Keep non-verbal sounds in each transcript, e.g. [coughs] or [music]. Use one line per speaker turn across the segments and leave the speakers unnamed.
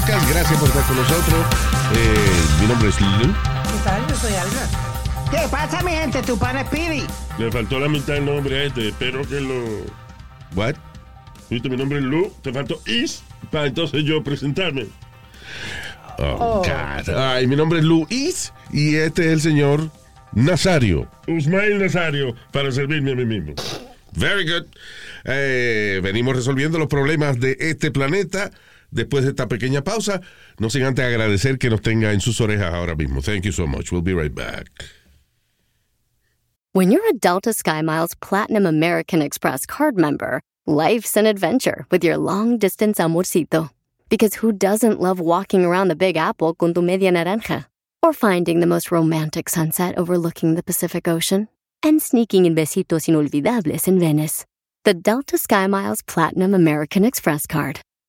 Podcast. Gracias por estar con nosotros. Eh, mi nombre es Lulu.
¿Qué tal? Yo soy Alma.
¿Qué pasa, mi gente? Tu pana Speedy.
Le faltó la mitad del nombre a este. Espero que lo.
What?
Viste, mi nombre es Lu. Te faltó Is. Para entonces yo presentarme.
Oh, God. Ay, mi nombre es Luis y este es el señor Nazario.
Usmail Nazario. Para servirme a mí mismo.
Very good. Eh, venimos resolviendo los problemas de este planeta después de esta pequeña pausa. No sin antes agradecer que nos tenga en sus orejas ahora mismo. Thank you so much. We'll be right back.
When you're a Delta SkyMiles Platinum American Express card member, life's an adventure with your long distance amorcito. Because who doesn't love walking around the Big Apple con tu media naranja? Or finding the most romantic sunset overlooking the Pacific Ocean? And sneaking in besitos inolvidables in Venice. The Delta SkyMiles Platinum American Express card.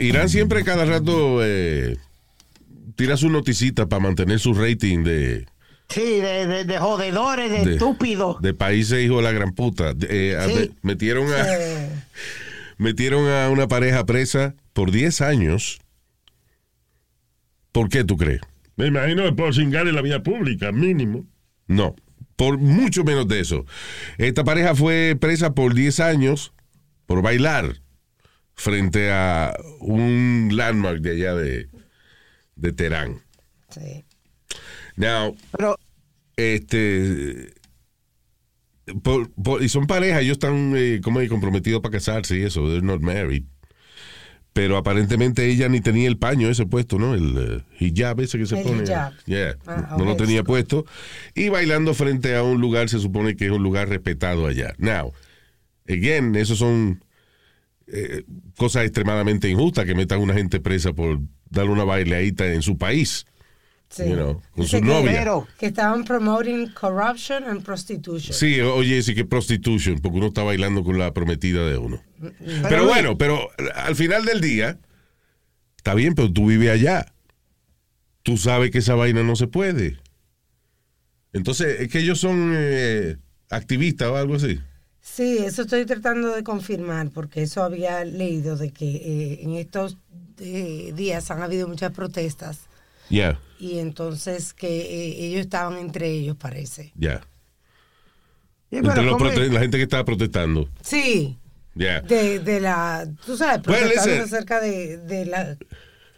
Irán siempre cada rato eh, tira su noticita para mantener su rating de,
Sí, de, de, de jodedores, de,
de-
estúpidos.
de países hijo de la gran puta. Eh, a-
Sí.
me- metieron a
Eh, [laughs]
metieron a una pareja presa por 10 años. ¿Por qué tú crees?
Me imagino que por cingar en la vía pública, mínimo.
No, por mucho menos de eso. Esta pareja fue presa por 10 años por bailar frente a un landmark de allá de, de Teherán.
sí.
Now,
Pero,
este. por- por- y son pareja, ellos están eh, como comprometidos para casarse y eso, they're not married. Pero aparentemente ella ni tenía el paño ese puesto, ¿no? El eh, hijab ese que se
El
pone.
hijab.
Yeah,
Ah,
no lo tenía puesto. Y bailando frente a un lugar, se supone que es un lugar respetado allá. Now, again, esos son eh, cosas extremadamente injustas que metan a una gente presa por darle una baileadita en su país.
sí.
You know, con
Dice
su
que-
novia.
pero,
Que estaban promoting corruption and prostitution.
Sí, oye, sí que prostitution, porque uno está bailando con la prometida de uno. Pero,
Luis,
bueno, pero al final del día, está bien, pero tú vives allá. Tú sabes que esa vaina no se puede. Entonces, es que ellos son eh, activistas o algo así.
Sí, eso estoy tratando de confirmar, porque eso había leído de que eh, en estos eh, días han habido muchas protestas
Ya,
y entonces que eh, ellos estaban entre ellos, parece.
ya.
sí,
Entre
pero
los
¿cómo
prote- la gente que estaba protestando.
Sí,
Ya.
de, de la, tú sabes, protestando acerca de, de las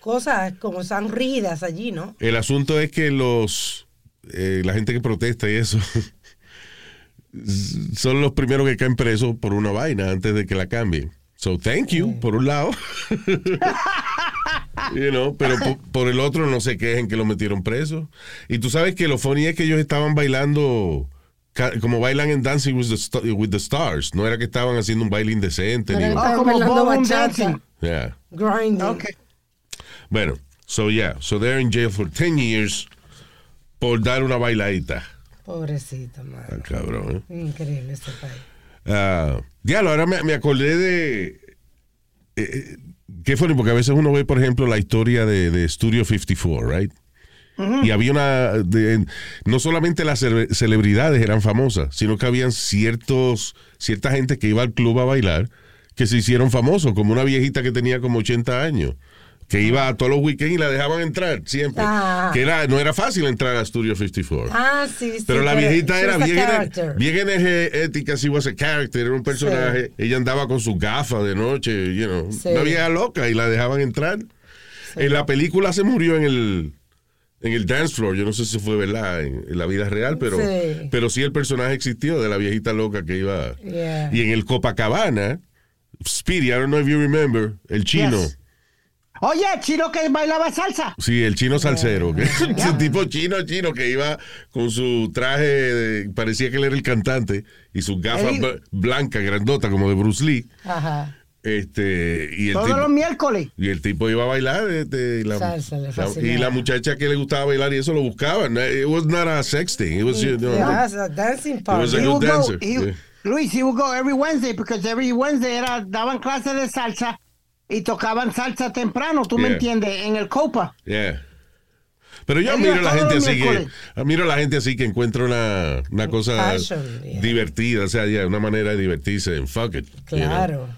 cosas como están rígidas allí, ¿no?
El asunto es que los eh, la gente que protesta y eso [laughs] son los primeros que caen presos por una vaina antes de que la cambien. So thank you, por un lado. [laughs] You know, pero por, por el otro no se quejen que lo metieron preso. Y tú sabes que lo funny es que ellos estaban bailando como bailan en Dancing with the, with the Stars. No era que estaban haciendo un baile indecente.
Pero
Ah,
estaban
como
bailando
dancing.
Yeah.
grinding.
Ok.
Bueno, so yeah, so they're in jail for 10 years por dar una bailadita.
Pobrecito, madre.
Cabrón, ¿eh?
Increíble este país.
Ah, diablo, ahora me, me acordé de. eh, qué funny, porque a veces uno ve, por ejemplo, la historia de, de Studio 54, right? Y había una, de- no solamente las cele- celebridades eran famosas, sino que habían ciertos, cierta gente que iba al club a bailar que se hicieron famosos, como una viejita que tenía como 80 años, que iba a todos los weekends y la dejaban entrar siempre.
Ah.
Que era, no era fácil entrar a Studio 54.
Ah, sí, sí.
Pero la viejita era bien, bien energética, she was a character, era un personaje. Ella andaba con sus gafas de noche, you know,
Sí.
una vieja loca y la dejaban entrar. En la película se murió en el en el dance floor, yo no sé si fue verdad en, en la vida real, pero
Sí.
pero sí el personaje existió de la viejita loca que iba.
Yeah.
Y en el Copacabana, Speedy, I don't know if you remember, el chino.
Yes. Oye, chino que bailaba salsa.
Sí, el chino salsero, que [laughs] ese tipo chino, chino que iba con su traje, de- parecía que él era el cantante, y sus gafas bla- blancas, grandotas, como de Bruce Lee.
Ajá.
Este, y el
Todos
tipo,
los miércoles.
y el tipo iba a bailar, este, y, la,
Salsa,
la- y la muchacha que le gustaba bailar y eso lo buscaban. It was not a sex thing. It was, you know,
a dancing
It was
party.
a
He
good
go,
dancer,
he-
yeah.
Luis, he would go every Wednesday because every Wednesday era, daban clases de salsa y tocaban salsa temprano, tú me
Yeah.
entiendes, en el Copa.
Yeah. Pero yo miro a la gente así que miro a la gente así que encuentra una, una cosa
Passion, yeah.
divertida, o sea, ya, una manera de divertirse en fuck it. you know.
Claro.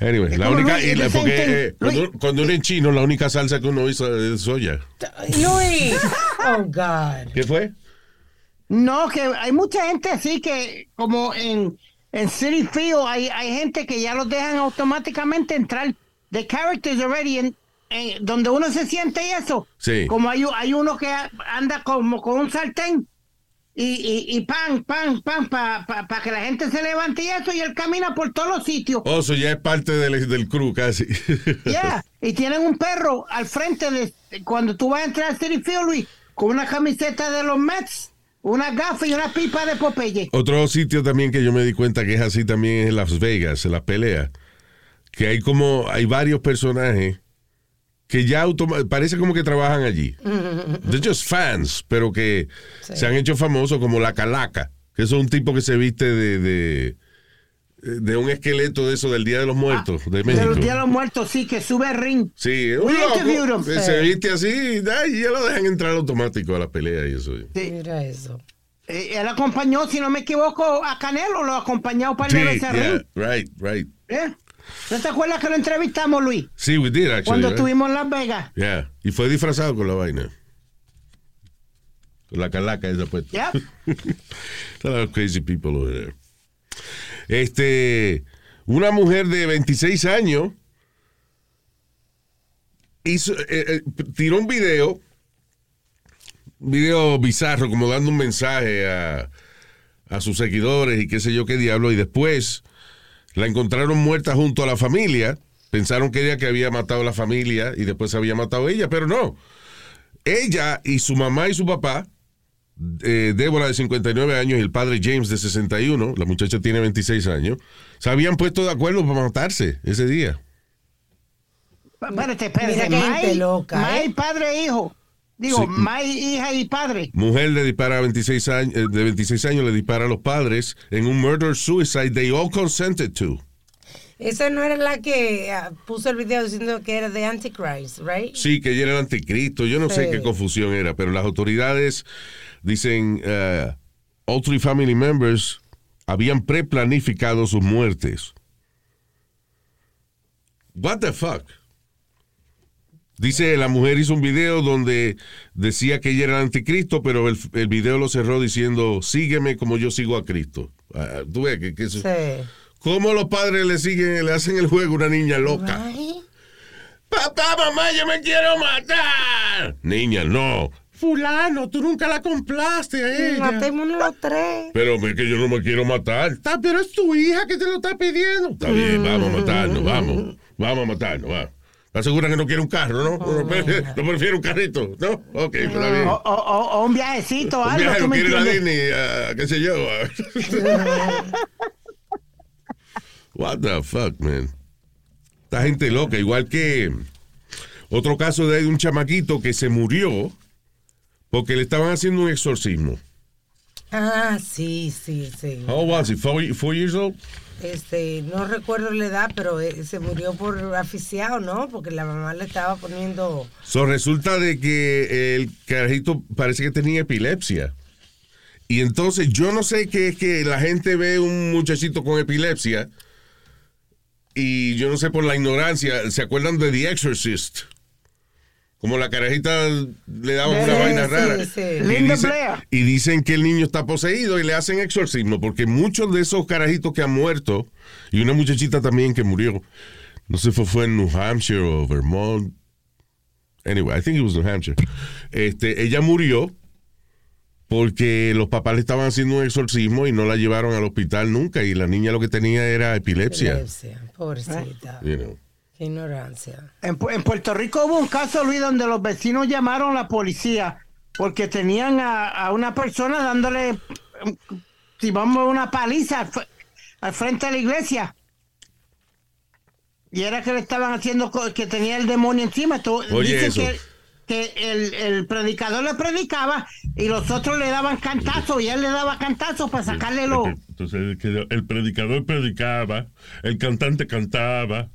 Anyway,
Es
la única,
Luis,
y la- porque eh, cuando, uno es chino, la única salsa que uno hizo es soya.
Luis. [laughs] Oh, God.
¿Qué fue?
No, que hay mucha gente así que, como en, en City Field, hay, hay gente que ya los dejan automáticamente entrar de characters already, en, en- donde uno se siente y eso.
Sí.
Como hay, hay uno que anda como con un sartén y, y, y pan, pan, pan, para pa, pa que la gente se levante y eso, y él camina por todos los sitios.
Oh, eso ya es parte del, del crew casi. [laughs]
Yeah, y tienen un perro al frente de cuando tú vas a entrar a City Field, Luis, con una camiseta de los Mets, una gafa y una pipa de Popeye.
Otro sitio también que yo me di cuenta que es así también es en Las Vegas, en las peleas. Que hay como, hay varios personajes que ya parece como que trabajan allí. [laughs] They're just fans, pero que se han hecho famosos como la calaca, que es un tipo que se viste de, de, de un esqueleto de eso del Día de los Muertos de
De
México.
los días de los muertos, sí, que sube el ring.
Sí, un loco que se viste así y ya lo dejan entrar automático a la pelea y eso.
Sí.
Mira eso.
Eh, él acompañó, si no me equivoco, a Canelo, lo acompañó para
Sí,
el ese
yeah,
ring.
right, right.
¿Eh? ¿No te acuerdas que lo entrevistamos, Luis?
Sí, we did actually.
Cuando
right?
estuvimos en Las Vegas.
Yeah. Y fue disfrazado con la vaina. Con la calaca esa puesta.
Yeah. [laughs]
A lot of crazy people over there. Este, una mujer de 26 años hizo, eh, eh, tiró un video, un video bizarro, como dando un mensaje a, a sus seguidores y qué sé yo qué diablo, y después la encontraron muerta junto a la familia. Pensaron que ella que había matado a la familia y después había matado a ella, pero no. Ella y su mamá y su papá eh, Débora de 59 años y el padre James de 61, la muchacha tiene 26 años, se habían puesto de acuerdo para matarse ese día.
Espérate,
loca,
May,
¿eh?
padre e hijo. Digo,
Sí.
May, hija y padre.
Mujer le dispara a 26 años, eh, de 26 años, le dispara a los padres en un murder suicide they all consented to.
Esa no era la que ah, puso el video diciendo que era de Antichrist, right?
Sí, que ella era el anticristo, yo no sé qué confusión era, pero las autoridades dicen, eh, all three family members habían preplanificado sus muertes. What the fuck? Dice, la mujer hizo un video donde decía que ella era el anticristo, pero el, el video lo cerró diciendo, sígueme como yo sigo a Cristo. Ah, Tú ves que, que eso-
Sí.
¿Cómo los padres le siguen, le hacen el juego a una niña loca? Papá, mamá, yo me quiero matar. Niña, no. Fulano, tú nunca la complaste a ella.
matémonos los tres.
Pero es que yo no me quiero matar. Está, pero es tu hija que te lo está pidiendo. Está bien, vamos a matarnos, vamos. Vamos a matarnos, vamos. ¿Estás segura que no quiere un carro, no? No, prefiere- no prefiere un carrito, ¿no? Ok, pues está bien.
O, o- o- o un viajecito,
Un
algo.
viaje,
¿tú
no
me
quiere la? Disney, ah, qué sé yo. What the fuck, man. Esta gente loca, igual que otro caso de un chamaquito que se murió porque le estaban haciendo un exorcismo.
Ah, sí, sí, sí.
How was he? Four, four years old?
Este, no recuerdo la edad, pero eh, se murió por asfixiado, ¿no? Porque la mamá le estaba poniendo.
So, resulta de que el carajito parece que tenía epilepsia. Y entonces yo no sé qué es que la gente ve un muchachito con epilepsia y yo no sé por la ignorancia, ¿se acuerdan de The Exorcist? Como la carajita le daban una vaina
sí,
rara.
sí.
Y,
Linda
dice-
Blair.
y dicen que el niño está poseído y le hacen exorcismo, porque muchos de esos carajitos que han muerto, y una muchachita también que murió, no sé si fue en New Hampshire o Vermont. Anyway, I think it was New Hampshire. Este, ella murió porque los papás le estaban haciendo un exorcismo y no la llevaron al hospital nunca y la niña lo que tenía era epilepsia.
Epilepsia, pobrecita.
You know.
Qué ignorancia.
En, Pu- en Puerto Rico hubo un caso, Luis, donde los vecinos llamaron a la policía porque tenían a, a una persona dándole, si vamos, una paliza al, fr- al frente de la iglesia. Y era que le estaban haciendo, co- que tenía el demonio encima. Tú-
Oye,
dicen
eso.
que, que el, el predicador le predicaba y los otros le daban cantazos y él le daba cantazos para sacarle los...
Entonces, el predicador predicaba, el cantante cantaba,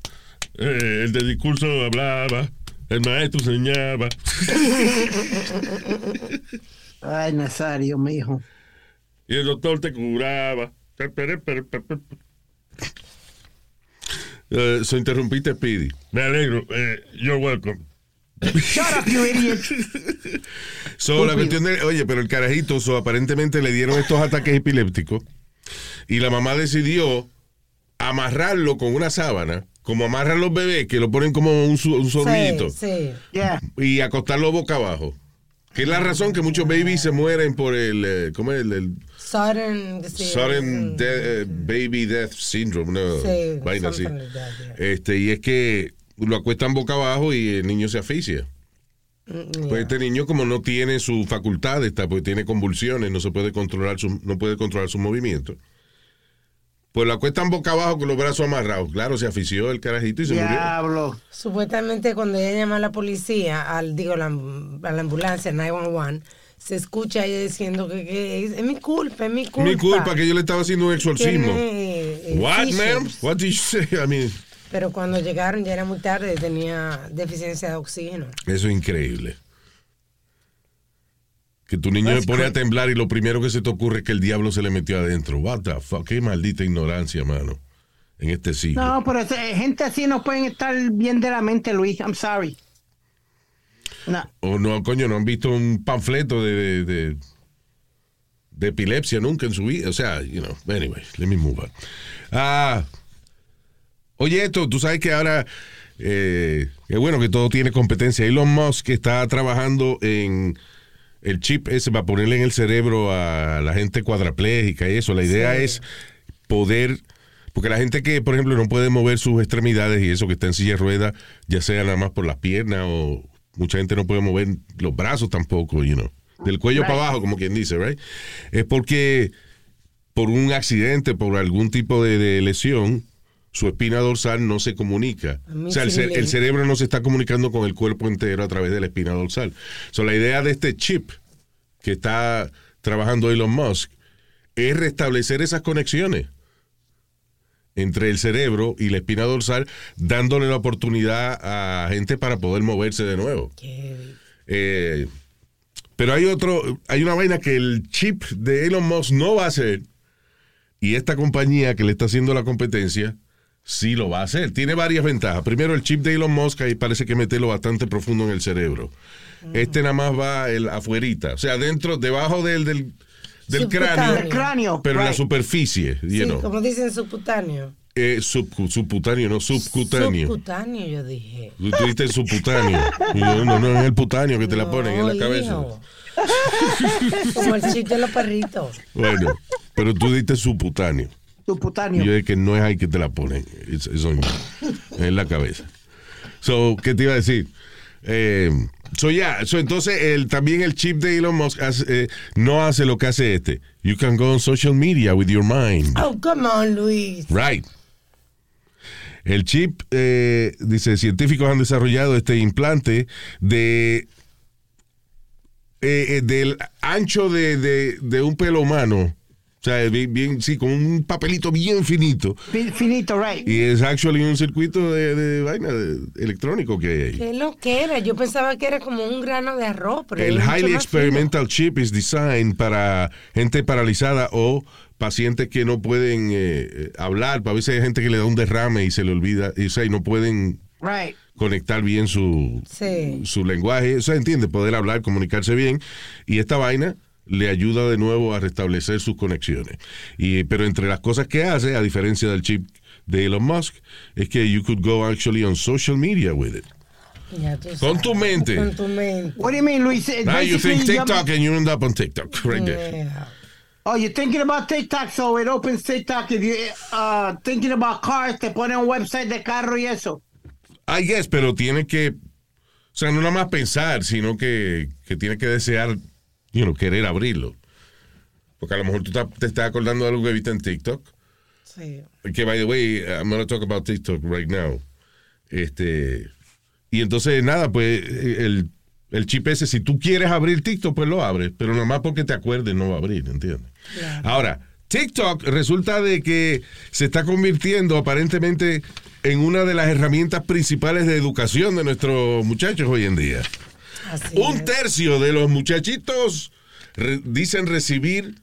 eh, el de discurso hablaba, el maestro enseñaba. [laughs]
Ay, Nazario, mi hijo.
y el doctor te curaba.
Eh, so interrumpiste, Speedy.
Me alegro. Eh, you're welcome.
Shut up, you idiot.
So, la cuestión de, oye, pero el carajito, so, aparentemente le dieron estos ataques epilépticos y la mamá decidió amarrarlo con una sábana, como amarran los bebés, que lo ponen como un, un sorbillito,
Sí, sí.
Yeah.
y acostarlo boca abajo. Que es la razón que muchos babies se mueren por el, eh, ¿cómo es? El, el
Sudden, sí,
sudden
mm,
de- eh, baby death syndrome, una
Sí,
vaina así.
something like that, yeah.
Este, y es que lo acuestan boca abajo y el niño se asfixia.
mm,
Pues este niño como no tiene su facultad, está, pues tiene convulsiones, no se puede controlar su, no puede controlar su movimiento. Pues lo acuestan boca abajo con los brazos amarrados. Claro, se afició el carajito y se murió.
Diablo.
Supuestamente cuando ella llama a la policía, al digo la, a la ambulancia 911, se escucha ella diciendo que, que es, es mi culpa, es mi culpa.
Mi culpa que yo le estaba haciendo un exorcismo.
Tiene, eh,
What, ma'am? What did you say? I mean,
Pero cuando llegaron ya era muy tarde, tenía deficiencia de oxígeno.
eso es increíble. Que tu niño se pone a temblar y lo primero que se te ocurre es que el diablo se le metió adentro. What the fuck? Qué maldita ignorancia, mano. En este siglo.
No, pero gente así no pueden estar bien de la mente, Luis. I'm sorry. No.
O no, coño, no han visto un panfleto de, de, de- de epilepsia nunca en su vida. O sea, you know, anyway, let me move on. Ah, oye, esto, tú sabes que ahora, eh, es bueno que todo tiene competencia. Elon Musk está trabajando en el chip ese para ponerle en el cerebro a la gente cuadraplégica y eso. La idea
Sí.
es poder... Porque la gente que, por ejemplo, no puede mover sus extremidades y eso, que está en silla de ruedas, ya sea nada más por las piernas o mucha gente no puede mover los brazos tampoco, you know. Del cuello para abajo, como quien dice, right? Es porque por un accidente, por algún tipo de, de lesión, su espina dorsal no se comunica. O sea, el, cerebro no se está comunicando con el cuerpo entero a través de la espina dorsal. So, la idea de este chip que está trabajando Elon Musk es restablecer esas conexiones entre el cerebro y la espina dorsal, dándole la oportunidad a gente para poder moverse de nuevo. Eh, pero hay otro, hay una vaina que el chip de Elon Musk no va a hacer y esta compañía que le está haciendo la competencia sí lo va a hacer. Tiene varias ventajas. Primero, el chip de Elon Musk ahí parece que meterlo bastante profundo en el cerebro. Este nada más va el afuerita, o sea, dentro, debajo del, del, del cráneo,
cráneo.
pero en la superficie, you
Sí,
know.
como dicen subcutáneo.
Eh, sub- subcutáneo, no subcutáneo.
Subcutáneo, yo dije.
Tú dijiste subcutáneo. Yo, no, no, es el putáneo que te la ponen en la
No,
cabeza.
hijo. Como el chip de los perritos.
Bueno, pero tú diste subcutáneo.
Subcutáneo.
yo dije que no es ahí que te la ponen. Es, es [laughs] en, la cabeza. So, ¿qué te iba a decir? Eh, so, ya, so, entonces el, también el chip de Elon Musk hace, eh, no hace lo que hace este. You can go on social media with your mind.
Oh, come on, Luis.
Right. El chip, eh, dice, científicos han desarrollado este implante de eh, eh, del ancho de, de- de un pelo humano O sea, bien, bien- sí, con un papelito bien finito.
Fi- Finito, right.
Y es actually un circuito de, de vaina de- electrónico que hay ahí.
¿Qué es lo que era? Yo pensaba que era como un grano de arroz, pero
El Highly Experimental Chip is designed para gente paralizada o pacientes que no pueden eh, eh, hablar. A veces hay gente que le da un derrame y se le olvida, y, o sea, y no pueden
Right.
conectar bien su,
Sí.
su lenguaje. O sea, entiende, poder hablar, comunicarse bien. Y esta vaina le ayuda de nuevo a restablecer sus conexiones. Y, pero entre las cosas que hace, a diferencia del chip de Elon Musk, es que you could go actually on social media with it. Con tu mente.
Con tu mente.
What do you mean, Luis?
Now you
basically
think
you-
TikTok and you end up on TikTok right there.
Yeah.
Oh, you're thinking about TikTok, so it opens TikTok. If you uh thinking about cars, te pone un website de carro y eso.
I guess, pero tiene que, o sea, no nada más pensar, sino que, que tiene que desear, you know, querer abrirlo. Porque a lo mejor tú te estás acordando de algo que viste en TikTok.
Sí.
Que, by the way, I'm going to talk about TikTok right now. Este, y entonces, nada, pues, el, el chip ese, si tú quieres abrir TikTok, pues lo abres. Pero nada más porque te acuerdes no va a abrir, ¿entiendes? Ahora, TikTok resulta de que se está convirtiendo aparentemente en una de las herramientas principales de educación de nuestros muchachos hoy en día.
Así
Un
es.
tercio de los muchachitos re- dicen recibir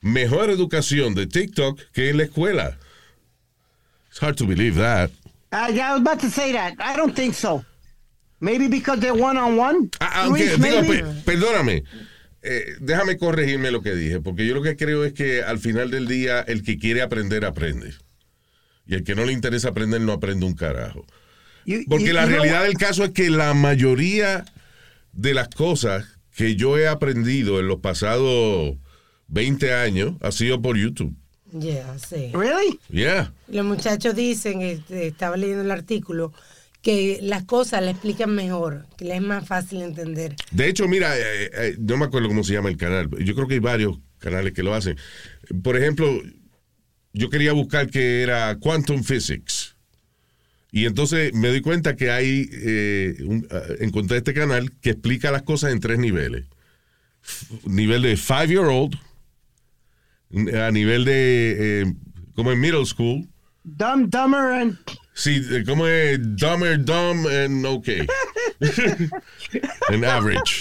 mejor educación de TikTok que en la escuela. It's hard to believe that.
Uh, yeah, I was about to say that. I don't think so. Maybe because they're one on one.
Ah, aunque, digo, pe- perdóname, eh, déjame corregirme lo que dije, porque yo lo que creo es que al final del día el que quiere aprender, aprende. Y el que no le interesa aprender, no aprende un carajo. Porque la realidad del caso es que la mayoría de las cosas que yo he aprendido en los pasados 20 años ha sido por YouTube.
Yeah, sí.
Really?
Yeah.
Los muchachos dicen, este, estaba leyendo el artículo, que las cosas le explican mejor, que les es más fácil entender.
De hecho, mira, eh, eh, no me acuerdo cómo se llama el canal. Yo creo que hay varios canales que lo hacen. Por ejemplo, yo quería buscar que era Quantum Physics. Y entonces me doy cuenta que hay, eh, un- ah, encontré este canal que explica las cosas en tres niveles. F- nivel de five-year-old, a nivel de, eh, como en middle school,
Dumb, dumber, and
Sí, eh, ¿cómo es? Dumber, dumb, and okay. [laughs] en average.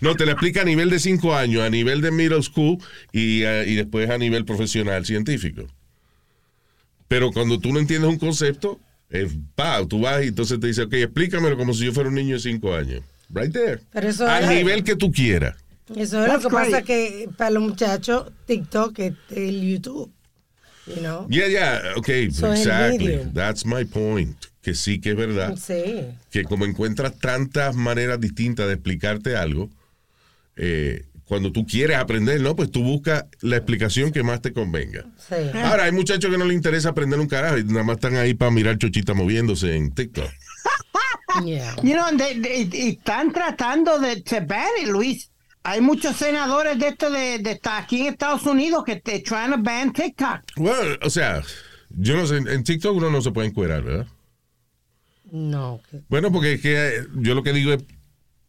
No, te lo explica a nivel de 5 años, a nivel de middle school y, eh, y después a nivel profesional científico. Pero cuando tú no entiendes un concepto, es pa, tú vas y entonces te dice, ok, explícamelo como si yo fuera un niño de 5 años. Right there.
Pero eso
Al
es-
nivel que tú quieras.
Eso es
That's
lo que pasa que para los muchachos, TikTok es el YouTube. You know?
Yeah, yeah, ok,
So
exactly. That's my point. Que sí que es verdad.
Sí.
que como encuentras tantas maneras distintas de explicarte algo, eh, cuando tú quieres aprender, ¿no? Pues tú buscas la explicación que más te convenga.
Sí.
Ahora, hay muchachos que no les interesa aprender un carajo y nada más están ahí para mirar chochita moviéndose en TikTok. [laughs]
Yeah.
you know, they, they- y están tratando de it, Luis. Hay muchos senadores de esto de, de esta- aquí en Estados Unidos que te trying to ban TikTok.
Bueno, o sea, yo no sé, en TikTok uno no se puede encuerar, ¿verdad?
No.
Bueno, porque es que yo lo que digo es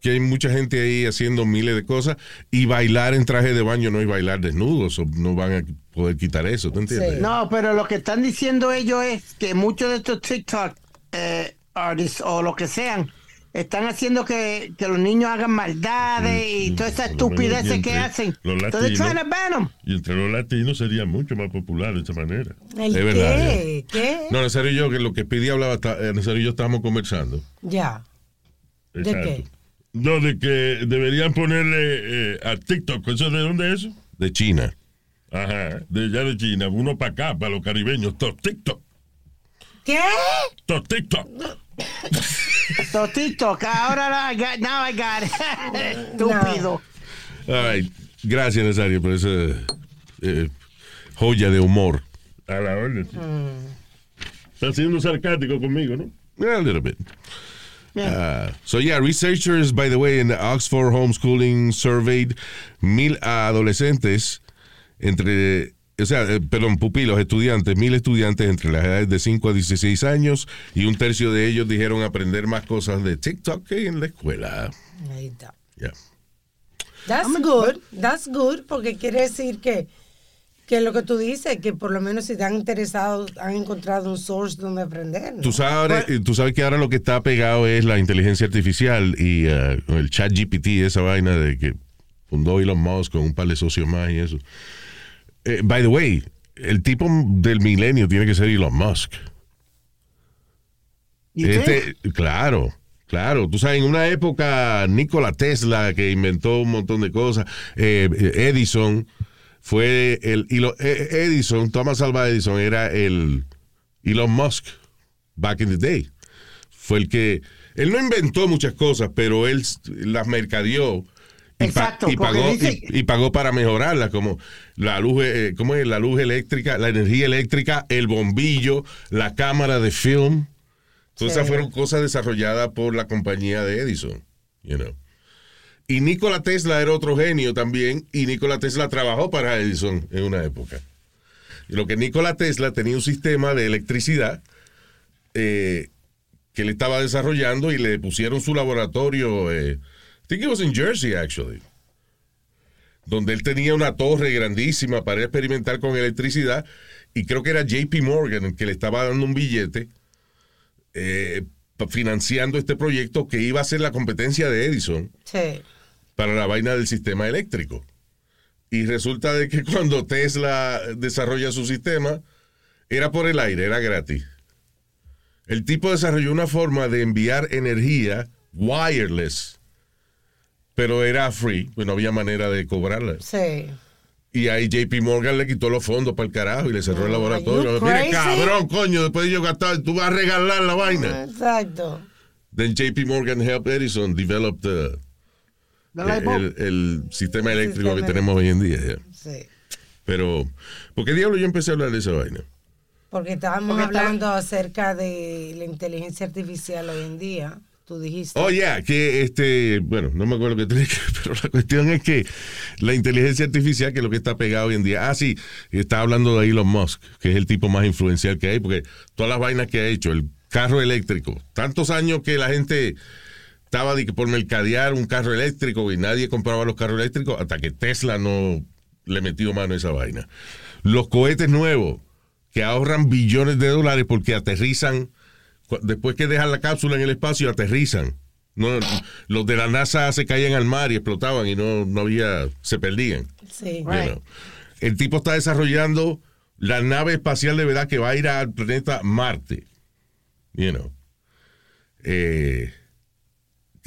que hay mucha gente ahí haciendo miles de cosas y bailar en traje de baño no es bailar desnudos, o no van a poder quitar eso, ¿te entiendes?
Sí.
No, pero lo que están diciendo ellos es que muchos de estos TikTok eh, artists o lo que sean están haciendo que, que los niños hagan maldades y toda esa estupidez que hacen.
los
Entonces,
latinos.
trying to ban them.
Y entre los latinos sería mucho más popular de esa manera.
¿El
Es verdad,
qué? ¿Qué?
No, Nazario y yo, que lo que Pidi hablaba, eh, Nazario y yo estábamos conversando.
Ya. ¿De qué?
No, de que deberían ponerle eh, a TikTok. ¿Eso de dónde es eso?
de China.
Ajá, de allá de China. Uno para acá, para los caribeños. Todo TikTok.
¿Qué?
Todo TikTok.
So, TikTok, ahora la- I got, now I got it. [laughs] Estúpido.
All right. Gracias, Nazario, por esa eh, joya de humor.
A la orden. Está siendo sarcástico conmigo, ¿no?
A little bit. Uh, so yeah, researchers, by the way, in Oxford Homeschooling surveyed mil adolescentes entre, o sea, eh, perdón, pupilos, estudiantes, mil estudiantes entre las edades de 5 a 16 años y un tercio de ellos dijeron aprender más cosas de TikTok que en la escuela.
Ahí está.
Yeah.
That's good. That's good porque quiere decir que Que es lo que tú dices, que por lo menos si están interesados, han encontrado un source donde aprender. ¿no?
Tú sabes, tú sabes que ahora lo que está pegado es la inteligencia artificial y eh, el chat GPT, esa vaina de que fundó Elon Musk con un par de socios más y eso. Eh, by the way, el tipo del milenio tiene que ser Elon Musk. Este, claro, claro. Tú sabes, en una época, Nikola Tesla, que inventó un montón de cosas, eh, Edison, fue el. y lo- eh, Edison, Thomas Alva Edison, era el Elon Musk back in the day. Fue el que. Él no inventó muchas cosas, pero él las mercadeó. Y, pa-
Exacto,
y
porque
pagó,
dice-
y, y pagó para mejorarlas, como la luz, eh, ¿cómo es? La luz eléctrica, la energía eléctrica, el bombillo, la cámara de film. Todas
Sí.
esas fueron cosas desarrolladas por la compañía de Edison, you know. Y Nikola Tesla era otro genio también, y Nikola Tesla trabajó para Edison en una época. Y lo que Nikola Tesla tenía un sistema de electricidad eh, que él estaba desarrollando y le pusieron su laboratorio, eh, I think it was in Jersey actually, donde él tenía una torre grandísima para experimentar con electricidad y creo que era JP Morgan el que le estaba dando un billete eh, financiando este proyecto que iba a ser la competencia de Edison
Sí.
Para la vaina del sistema eléctrico. Y resulta de que [laughs] cuando Tesla desarrolla su sistema, era por el aire, era gratis. El tipo desarrolló una forma de enviar energía wireless, pero era free, pues no había manera de cobrarla.
Sí.
Y ahí JP Morgan le quitó los fondos para el carajo y le cerró el laboratorio. Mire, cabrón, coño, después de yo gastar, tú vas a regalar la vaina.
Exacto.
Then JP Morgan helped Edison develop the, El, sistema eléctrico
sistema
que tenemos hoy en día. ya.
Sí.
Pero, ¿por qué diablo yo empecé a hablar de esa vaina?
Porque estábamos
Porque
hablando acerca de la inteligencia artificial hoy en día. Tú dijiste.
Oh, ya, que este, bueno, no me acuerdo qué tenía que, [laughs] pero la cuestión es que la inteligencia artificial, que es lo que está pegado hoy en día, ah, sí, está hablando de Elon Musk, que es el tipo más influencial que hay, porque todas las vainas que ha hecho, el carro eléctrico, tantos años que la gente estaba de que por mercadear un carro eléctrico y nadie compraba los carros eléctricos hasta que Tesla no le metió mano a esa vaina. Los cohetes nuevos que ahorran billones de dólares porque aterrizan después que dejan la cápsula en el espacio aterrizan. No, los de la NASA se caían al mar y explotaban y no, no había, se perdían.
Sí.
you know. El tipo está desarrollando la nave espacial de verdad que va a ir al planeta Marte. You know. Eh,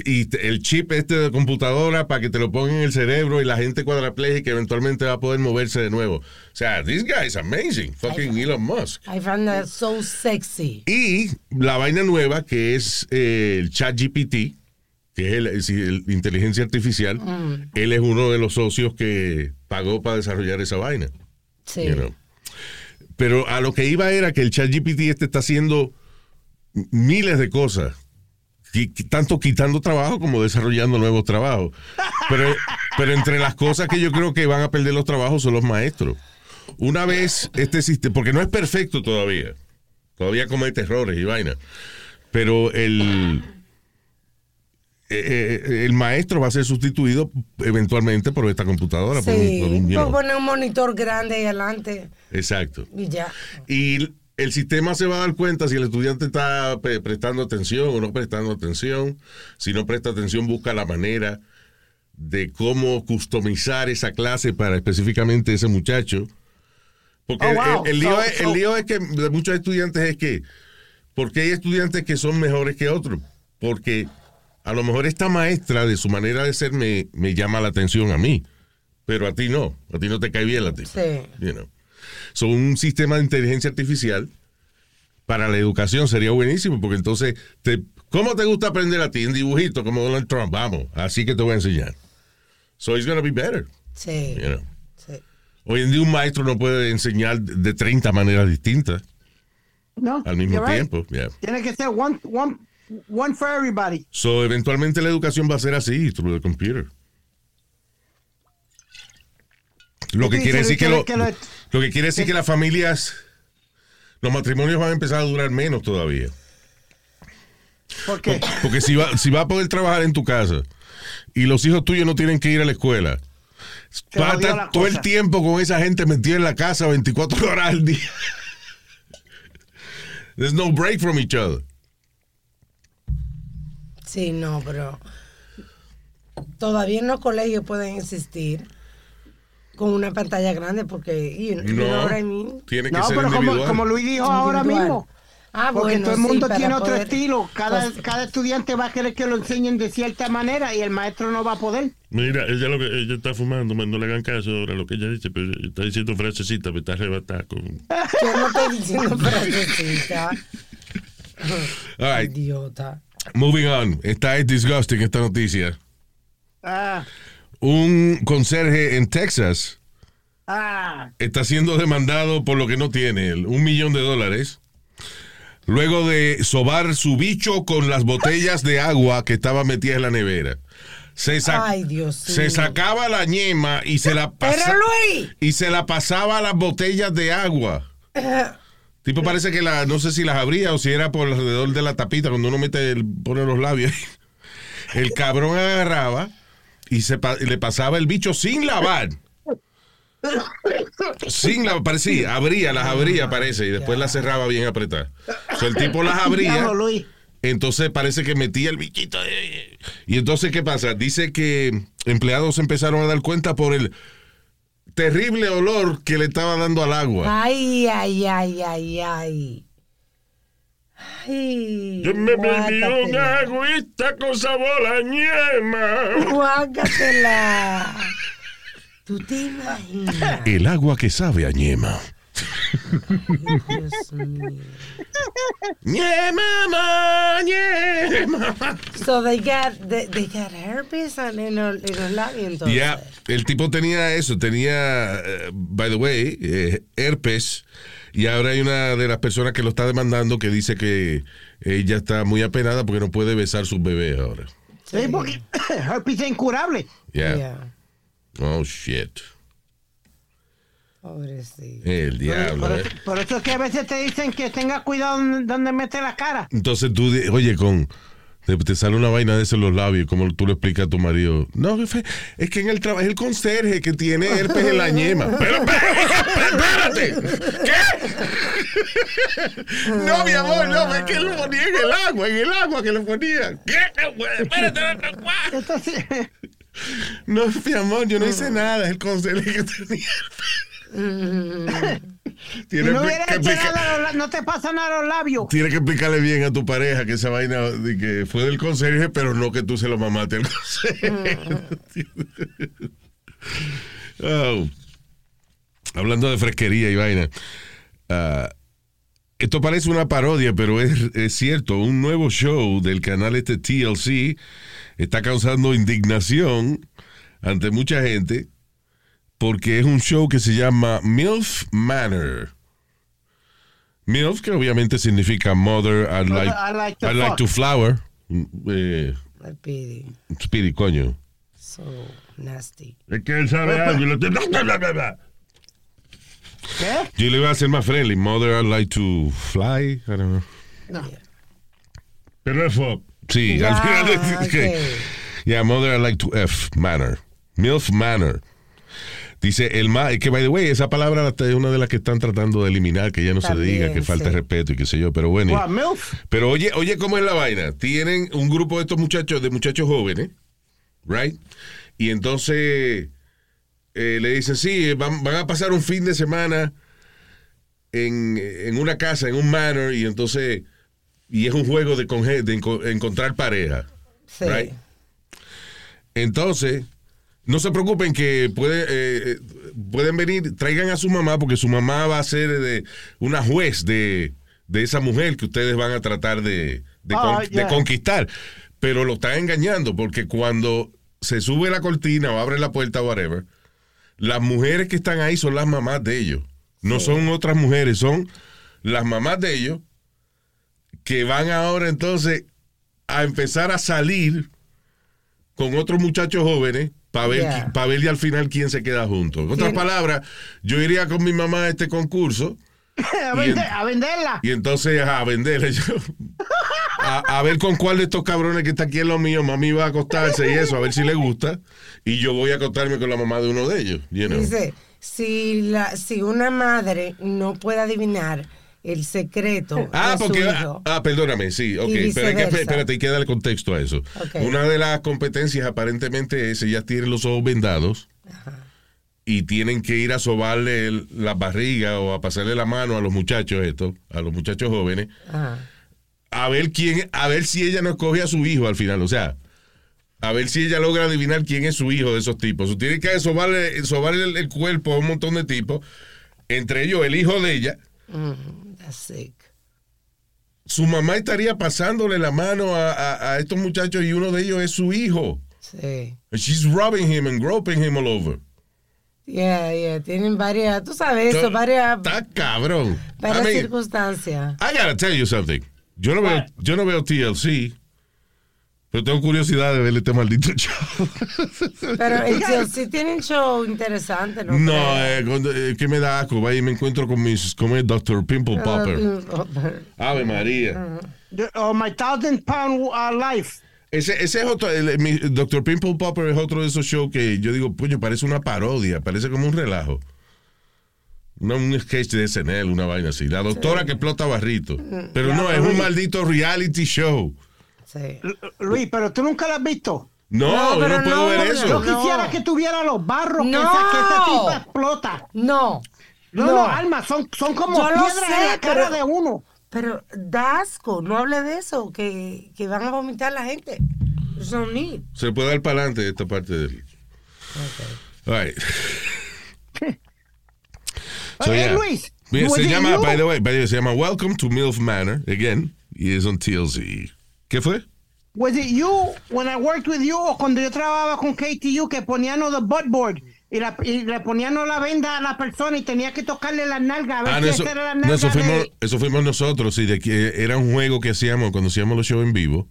y el chip este de computadora para que te lo pongan en el cerebro y la gente cuadraplégica eventualmente va a poder moverse de nuevo. O sea, this guy is amazing. Fucking Elon Musk.
I found that so sexy.
Y la vaina nueva que es eh, el chat GPT, que es el, es el- inteligencia artificial, él es uno de los socios que pagó para desarrollar esa vaina.
Sí.
you know. Pero a lo que iba era que el chat GPT este está haciendo miles de cosas. Tanto quitando trabajo como desarrollando nuevos trabajos. Pero, pero entre las cosas que yo creo que van a perder los trabajos son los maestros. Una vez este sistema, porque no es perfecto todavía, todavía comete errores y vaina, pero el, eh, eh, el maestro va a ser sustituido eventualmente por esta computadora. por un-
Sí.
por un,
Puedo
know.
poner un monitor grande ahí adelante
Exacto.
y ya.
Y el sistema se va a dar cuenta si el estudiante está pre- prestando atención o no prestando atención. Si no presta atención, busca la manera de cómo customizar esa clase para específicamente ese muchacho. Porque
Oh,
el-
wow.
el, el lío
So-
es, el
so-
lío es que de muchos estudiantes es que, porque hay estudiantes que son mejores que otros? Porque a lo mejor esta maestra de su manera de ser me, me llama la atención a mí, pero a ti no, a ti no te cae bien la tipa.
Sí.
You know. So, un sistema de inteligencia artificial para la educación sería buenísimo, porque entonces, te, ¿cómo te gusta aprender a ti? En dibujito, como Donald Trump, vamos, así que te voy a enseñar. So it's gonna be better.
Sí.
you know.
sí.
Hoy en día un maestro no puede enseñar de 30 maneras distintas
No,
al mismo
right.
tiempo. yeah.
Tiene que ser one, one, one for everybody.
So, eventualmente la educación va a ser así, through the computer. Lo que quiere decir que, lo,
que lo-
que quiere decir que las familias, los matrimonios van a empezar a durar menos todavía.
¿Por qué?
Porque si va, si va a poder trabajar en tu casa y los hijos tuyos no tienen que ir a la escuela,
Se
Va a estar todo el tiempo con esa gente metida en la casa 24 horas al día. There's no break from each other.
Sí, no, pero todavía en los colegios pueden existir con una pantalla grande porque,
No,
I mean?
tiene que
No,
ser
pero como,
individual.
como Luis dijo ahora mismo.
Ah,
Porque
bueno,
todo el mundo tiene otro estilo. Cada,
pues-
cada estudiante va a querer que lo enseñen de cierta manera y el maestro no va a poder.
Mira, ella lo que ella está fumando, man, no le hagan caso ahora a lo que ella dice, pero está diciendo frasecita, me está arrebatada con.
Yo no estoy diciendo frasecita. [laughs]
All right,
Idiota.
moving on. Esta es disgusting esta noticia.
Ah,
Un conserje en Texas
ah.
está siendo demandado por lo que no tiene, un millón de dólares, luego de sobar su bicho con las botellas de agua que estaba metida en la nevera. Se,
Ay, Dios
se sacaba la ñema y se la y se la pasaba a las botellas de agua. Tipo parece que la, no sé si las abría o si era por alrededor de la tapita cuando uno mete el, pone los labios. El cabrón agarraba y se pa- y le pasaba el bicho sin lavar. Sin lavar, parecía, abría, las abría parece, y después las cerraba bien apretadas. O sea, el tipo las abría. [laughs] Entonces parece que metía el bichito. eh, Y entonces, ¿qué pasa? Dice que empleados se empezaron a dar cuenta por el terrible olor que le estaba dando al agua.
ay, ay, ay, ay, ay. Ay.
Yo me bebí un agüita con sabor a ñema.
Guácatela. ¿Tú te imaginas?
El agua que sabe a ñema.
Dios mío.
Ñema, ma, ñema.
So they got, they, they got herpes en, en los, labios entonces.
Ya, el tipo tenía eso, tenía, eh, by the way, eh, herpes. Y ahora hay una de las personas que lo está demandando que dice que ella está muy apenada porque no puede besar sus bebés ahora.
Sí, porque [coughs] herpes es incurable.
Yeah.
Yeah.
Oh, shit.
Pobrecito.
El diablo.
Por,
eh.
eso, por eso es que a veces te dicen que tenga cuidado donde, mete la cara.
Entonces tú, oye, con. Te, te sale una vaina de eso en los labios, como tú le explicas a tu marido. No, jefe, es que en el trabajo es el conserje que tiene herpes en la [laughs] ñema. Pero, espérate, ¿qué? No, mi amor, no, es que lo ponía en el agua, en el agua que lo ponía. ¿Qué? Espérate, no, mi amor, yo no hice nada, es el conserje que tenía herpes. Tiene
no
que
no te pasa nada a los labios.
Tienes que explicarle bien a tu pareja que esa vaina de que fue del conserje, pero no que tú se lo mamaste al conserje. [laughs] Oh. Hablando de fresquería y vaina. ah, esto parece una parodia, pero es, es cierto. Un nuevo show del canal este TLC está causando indignación ante mucha gente porque es un show que se llama MILF Manor. MILF, que obviamente significa Mother, I'd like,
I like to
I'd like to flower. Eh,
Ay, Pidi.
Speedy, coño.
So nasty.
Es que él sabe algo bla, bla, bla.
¿Qué?
Yo le iba a hacer más friendly. Mother, I'd like to fly. I don't know.
Pero es fuck.
Sí,
Ya,
al final. Yeah, Mother, I'd like to F Manor. MILF Manor. Dice el ma, es que by the way, esa palabra es una de las que están tratando de eliminar, que ya no se
También,
diga, que falta
sí.
respeto y qué sé yo, pero bueno.
What, MILF?
Pero oye, oye, ¿cómo es la vaina? Tienen un grupo de estos muchachos, de muchachos jóvenes, right? Y entonces eh, le dicen, sí, van, van a pasar un fin de semana en, en una casa, en un manor, y entonces, y es un juego de, conge- de enco- encontrar pareja,
Sí.
right? Entonces, no se preocupen que puede, eh, eh, pueden venir, traigan a su mamá, porque su mamá va a ser de, una juez de, de esa mujer que ustedes van a tratar de, de,
Ah,
con-
ya.
de conquistar. Pero lo están engañando, porque cuando se sube la cortina o abre la puerta, whatever, las mujeres que están ahí son las mamás de ellos. No son otras mujeres, son las mamás de ellos que van ahora entonces a empezar a salir con otros muchachos jóvenes para ver,
Yeah.
qui- pa' ver y al final quién se queda junto. En otras palabras, yo iría con mi mamá a este concurso [laughs]
a,
Y
vender-
en-
a venderla.
y entonces a venderle yo. [laughs] a, a ver con cuál de estos cabrones que está aquí en lo mío, mami va a acostarse y eso, a ver si le gusta. Y yo voy a acostarme con la mamá de uno de ellos. you know.
Dice, si, la, si una madre no puede adivinar el secreto
Ah, porque. Ah, ah, perdóname, sí, ok. Pero hay que, espérate, hay que darle contexto a eso. Una de las competencias aparentemente es ellas tienen los ojos vendados y tienen que ir a sobarle el- la barriga o a pasarle la mano a los muchachos estos, a los muchachos jóvenes,
Ajá.
a ver quién, a ver si ella no escoge a su hijo al final, o sea, a ver si ella logra adivinar quién es su hijo de esos tipos. O tiene que sobarle, sobarle el, el cuerpo a un montón de tipos, entre ellos el hijo de ella.
Sick.
Su mamá estaría pasándole la mano a, a- a estos muchachos y uno de ellos es su hijo.
Sí.
And she's rubbing him and groping him all over.
Yeah, yeah. Tienen varias, tú sabes eso, varias,
Está cabrón.
varias
I mean,
circunstancias.
I gotta tell you something. Yo no veo, yo no veo TLC, pero tengo curiosidad de ver este maldito show.
Pero [laughs] el TLC tiene un show interesante, ¿no?
No, eh, cuando- eh, que me da asco. Va y me encuentro con mis, con el Dr. Pimple Popper.
Popper.
Ave María.
Oh, my thousand pound uh, life.
Ese, ese es otro, el- mi Dr. Pimple Popper es otro de esos shows que yo digo, coño, parece una parodia, parece como un relajo. Una- un sketch de SNL, una vaina así. La doctora que explota barrito. Pero no, es un maldito reality show.
Sí.
Luis, pero tú nunca lo has visto.
No,
No,
yo
pero
no puedo
no,
ver
no.
eso.
Yo
No.
quisiera que tuviera los barros que,
No.
esa, que esa tipa explota.
No.
No, no, Alma, son, son como
Yo lo
piedras
sé,
en la cara
pero-
de uno.
Pero da asco, no hable de eso, que, que van a vomitar la gente. No need.
Se puede dar para adelante esta parte del. All right. [laughs] So,
Oye,
yeah.
Luis,
se llama,
you?
by the way, by the way, se llama Welcome to MILF Manor, again, y es on TLC. ¿Qué fue?
Was it you when I worked with you o cuando yo trabajaba con KTU que ponían the butt board y, la- y le ponían la venda a la persona y tenía que tocarle las nalgas a ver
Ah,
si
eso,
era la
no,
nalga
eso, fuimos,
de-
eso fuimos nosotros, sí, de que era un juego que hacíamos cuando hacíamos los shows en vivo.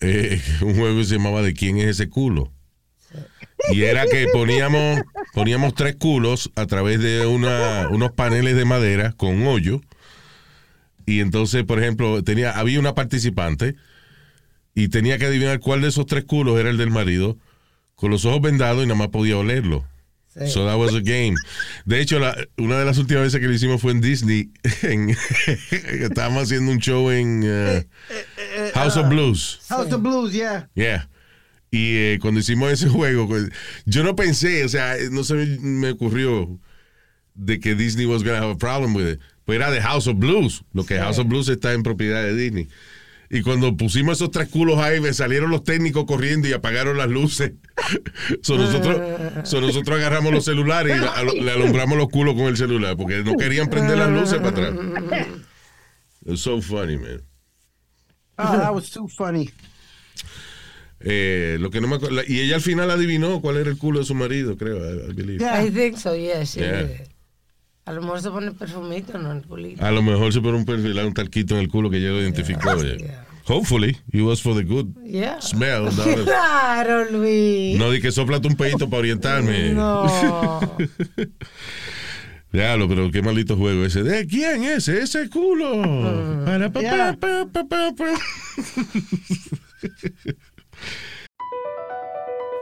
Eh, [laughs] un juego que se llamaba ¿De quién es ese culo? Y era que poníamos, poníamos tres culos a través de una, unos paneles de madera con un hoyo. Y entonces, por ejemplo, tenía, había una participante y tenía que adivinar cuál de esos tres culos era el del marido, con los ojos vendados y nada más podía olerlo. So that was a game. De hecho, la- una de las últimas veces que lo hicimos fue en Disney. [laughs] En, [laughs] estábamos haciendo un show en uh, House of Blues.
House of Blues, yeah.
Yeah. Y eh, cuando hicimos ese [laughs] juego, pues, yo no pensé, o sea, no se me, me ocurrió de que Disney was going to have a problem with it. Pues era de House of Blues, lo que House of Blues está en propiedad de Disney. Y cuando pusimos esos tres culos ahí, me salieron los técnicos corriendo y apagaron las luces. [laughs] so nosotros, so nosotros agarramos los celulares y la- le alumbramos los culos con el celular porque no querían prender las luces para atrás. [laughs] It's so funny, man.
Oh, that was too funny.
Eh, lo que no me acuerdo- y ella al final adivinó cuál era el culo de su marido, creo. I- I believe.
Yeah.
I think so, yeah,
Yeah.
A lo mejor se pone perfumito, no el culito.
A lo mejor se pone un perfil, un talquito en el culo que ya lo identificó. yeah.
yeah.
Hopefully, it was for the good
Yeah.
smell. [laughs] No,
Claro, Luis.
no di que soplate un pedito para orientarme.
No. [laughs]
Diablo, pero qué maldito juego ese. ¿De quién es ese culo? Para, pa, pa,
Yeah.
pa, pa, pa, pa. [laughs]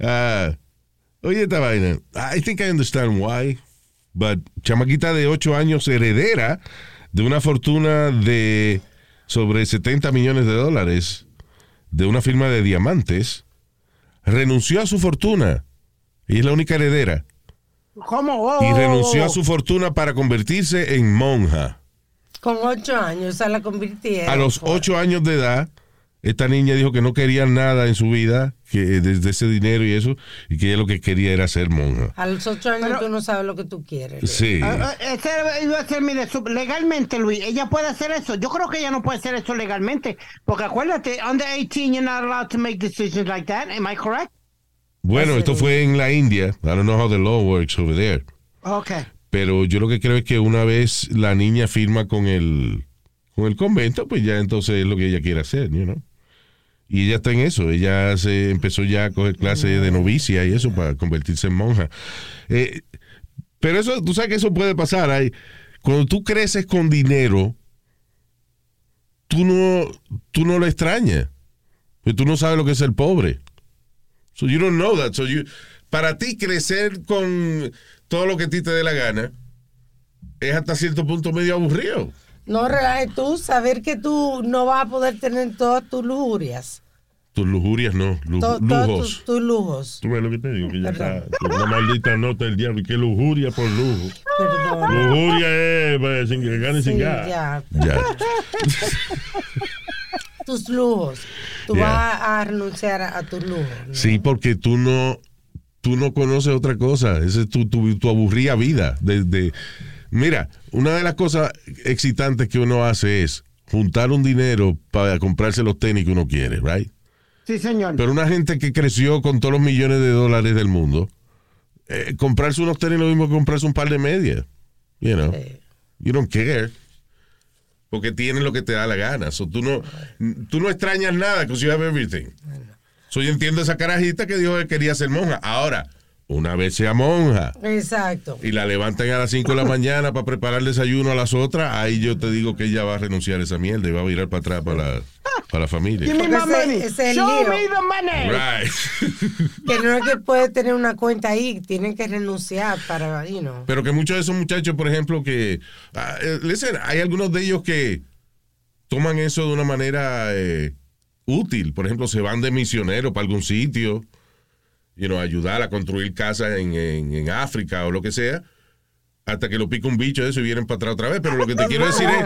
Ah, oye, esta vaina. I think I understand why. But chamaquita de 8 años, heredera de una fortuna de sobre 70 millones de dólares de una firma de diamantes, renunció a su fortuna. Y es la única heredera.
¿Cómo? Oh,
Y
oh,
renunció
oh.
a su fortuna para convertirse en monja.
Con ocho años, o sea, la convirtieron.
A los
pues.
ocho años de edad, esta niña dijo que no quería nada en su vida, que desde ese dinero y eso, y que ella lo que quería era ser monja.
A los ocho años
Pero-
tú no sabes lo que tú quieres.
Sí.
Ah, ese iba a ser mi de- sub- legalmente, Luis, ella puede hacer eso. Yo creo que ella no puede hacer eso legalmente, porque acuérdate, under 18 you're not allowed to make decisions like that. Am I correct?
Bueno, esto fue en la India. I don't know how the law works over there.
Okay.
Pero yo lo que creo es que una vez la niña firma con el, con el convento, pues ya entonces es lo que ella quiere hacer, you know? Y ella está en eso. Ella se empezó ya a coger clases de novicia y eso para convertirse en monja. Eh, pero eso, tú sabes que eso puede pasar. Cuando tú creces con dinero, tú no, tú no lo extrañas. Pues tú no sabes lo que es ser pobre. So you don't know that. So you, para ti crecer con todo lo que a ti te dé la gana es hasta cierto punto medio aburrido.
No relajes tú, saber que tú no vas a poder tener todas tus lujurias.
Tus lujurias no, lu-
to- todos
lujos.
tus, lujos.
Tú ves lo que te digo, que ya
Perdón.
está una maldita nota del diablo. Y que lujuria por lujo.
Perdón.
Lujuria es pues, sin que gane sin
Sí,
gas.
ya.
Ya. [laughs]
Tus lujos. Tú
Yeah.
vas a renunciar a, a tus lujos. ¿no?
Sí, porque tú no, tú no conoces otra cosa. Esa es tu, tu, tu aburrida vida. De, de- mira, una de las cosas excitantes que uno hace es juntar un dinero para comprarse los tenis que uno quiere, right?
Sí, señor.
Pero una gente que creció con todos los millones de dólares del mundo, eh, comprarse unos tenis es lo mismo que comprarse un par de medias. You know, you don't care. Porque tienen lo que te da la gana. So, tú, no, tú no extrañas nada, because you have everything. So, yo entiendo esa carajita que dijo que quería ser monja. Ahora, una vez sea monja
Exacto.
y la levantan a las 5 de la mañana para preparar el desayuno a las otras, ahí yo te digo que ella va a renunciar a esa mierda y va a virar para atrás para la, para la familia.
Give me my money.
ese es el
Show
lío.
me the money.
Right. [laughs]
Que no es que puede tener una cuenta ahí, tienen que renunciar para, you know.
Pero que muchos de esos muchachos, por ejemplo, que. eh, listen, hay algunos de ellos que toman eso de una manera eh, útil. Por ejemplo, se van de misionero para algún sitio, you know, ayudar a construir casas en, en- en África o lo que sea, hasta que lo pica un bicho de eso y vienen para atrás otra vez. Pero lo que te quiero [laughs] decir es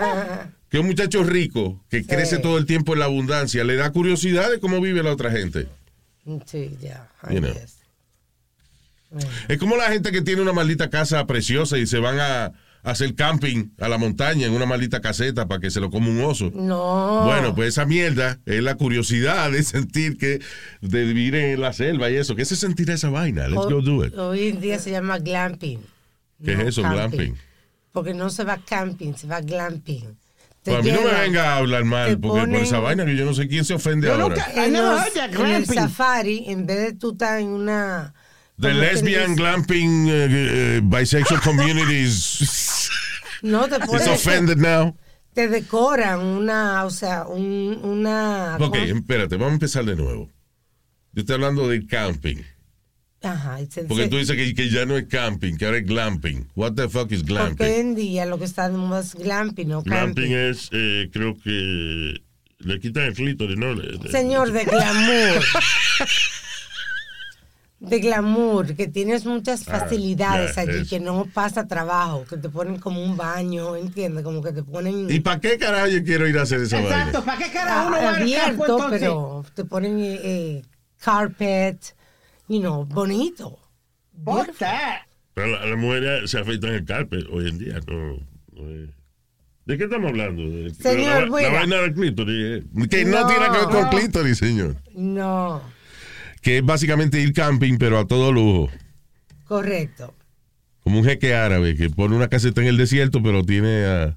que un muchacho rico que crece todo el tiempo en la abundancia le da curiosidad de cómo vive la otra gente.
Sí, ya.
You know. Es como la gente que tiene una maldita casa preciosa y se van a hacer camping a la montaña en una maldita caseta para que se lo coma un oso.
No.
Bueno, pues esa mierda es la curiosidad de sentir que, de vivir en la selva y eso. ¿Qué se sentirá esa vaina? Let's go do it.
Hoy en día se llama glamping.
¿Qué
no
es eso, glamping?
Porque no se va camping, se va glamping.
Pues a mí no me venga a hablar mal porque por esa vaina que yo no sé quién se ofende
Yo
ahora.
nunca-
En, los- en el safari, en vez de tú estar en una...
The
¿cómo te
lesbian glamping eh, eh, bisexual [laughs] communities
No, te
is
ponen...
offended now.
Te decoran una, o sea, un, una...
Ok, espérate, vamos a empezar de nuevo. Yo estoy hablando de camping.
Ajá,
Porque tú dices que, que ya no es camping, que ahora es glamping. What the fuck is glamping?
en día lo que está es glamping, no
Glamping
camping.
es, eh, creo que le quitan el clítoris, ¿no?
Señor, de glamour. [laughs] De glamour, que tienes muchas facilidades
ya,
allí,
eso.
que no pasa trabajo, que te ponen como un baño, ¿entiendes? Como que te ponen
¿Y para qué carajo yo quiero ir a hacer esa
Exacto? ¿para qué carajo uno va
abierto,
entonces?
pero te ponen eh, eh, carpet, you know, bonito.
That.
Pero la- las mujeres se afeitan el carpet hoy en día, no, no es- ¿De qué estamos hablando?
Señor,
la, la vaina del clítoris. eh.
Que no,
No.
tiene que ver con clítoris, señor.
No,
Que es básicamente ir camping, pero a todo lujo.
correcto.
Como un jeque árabe que pone una caseta en el desierto, pero tiene ah,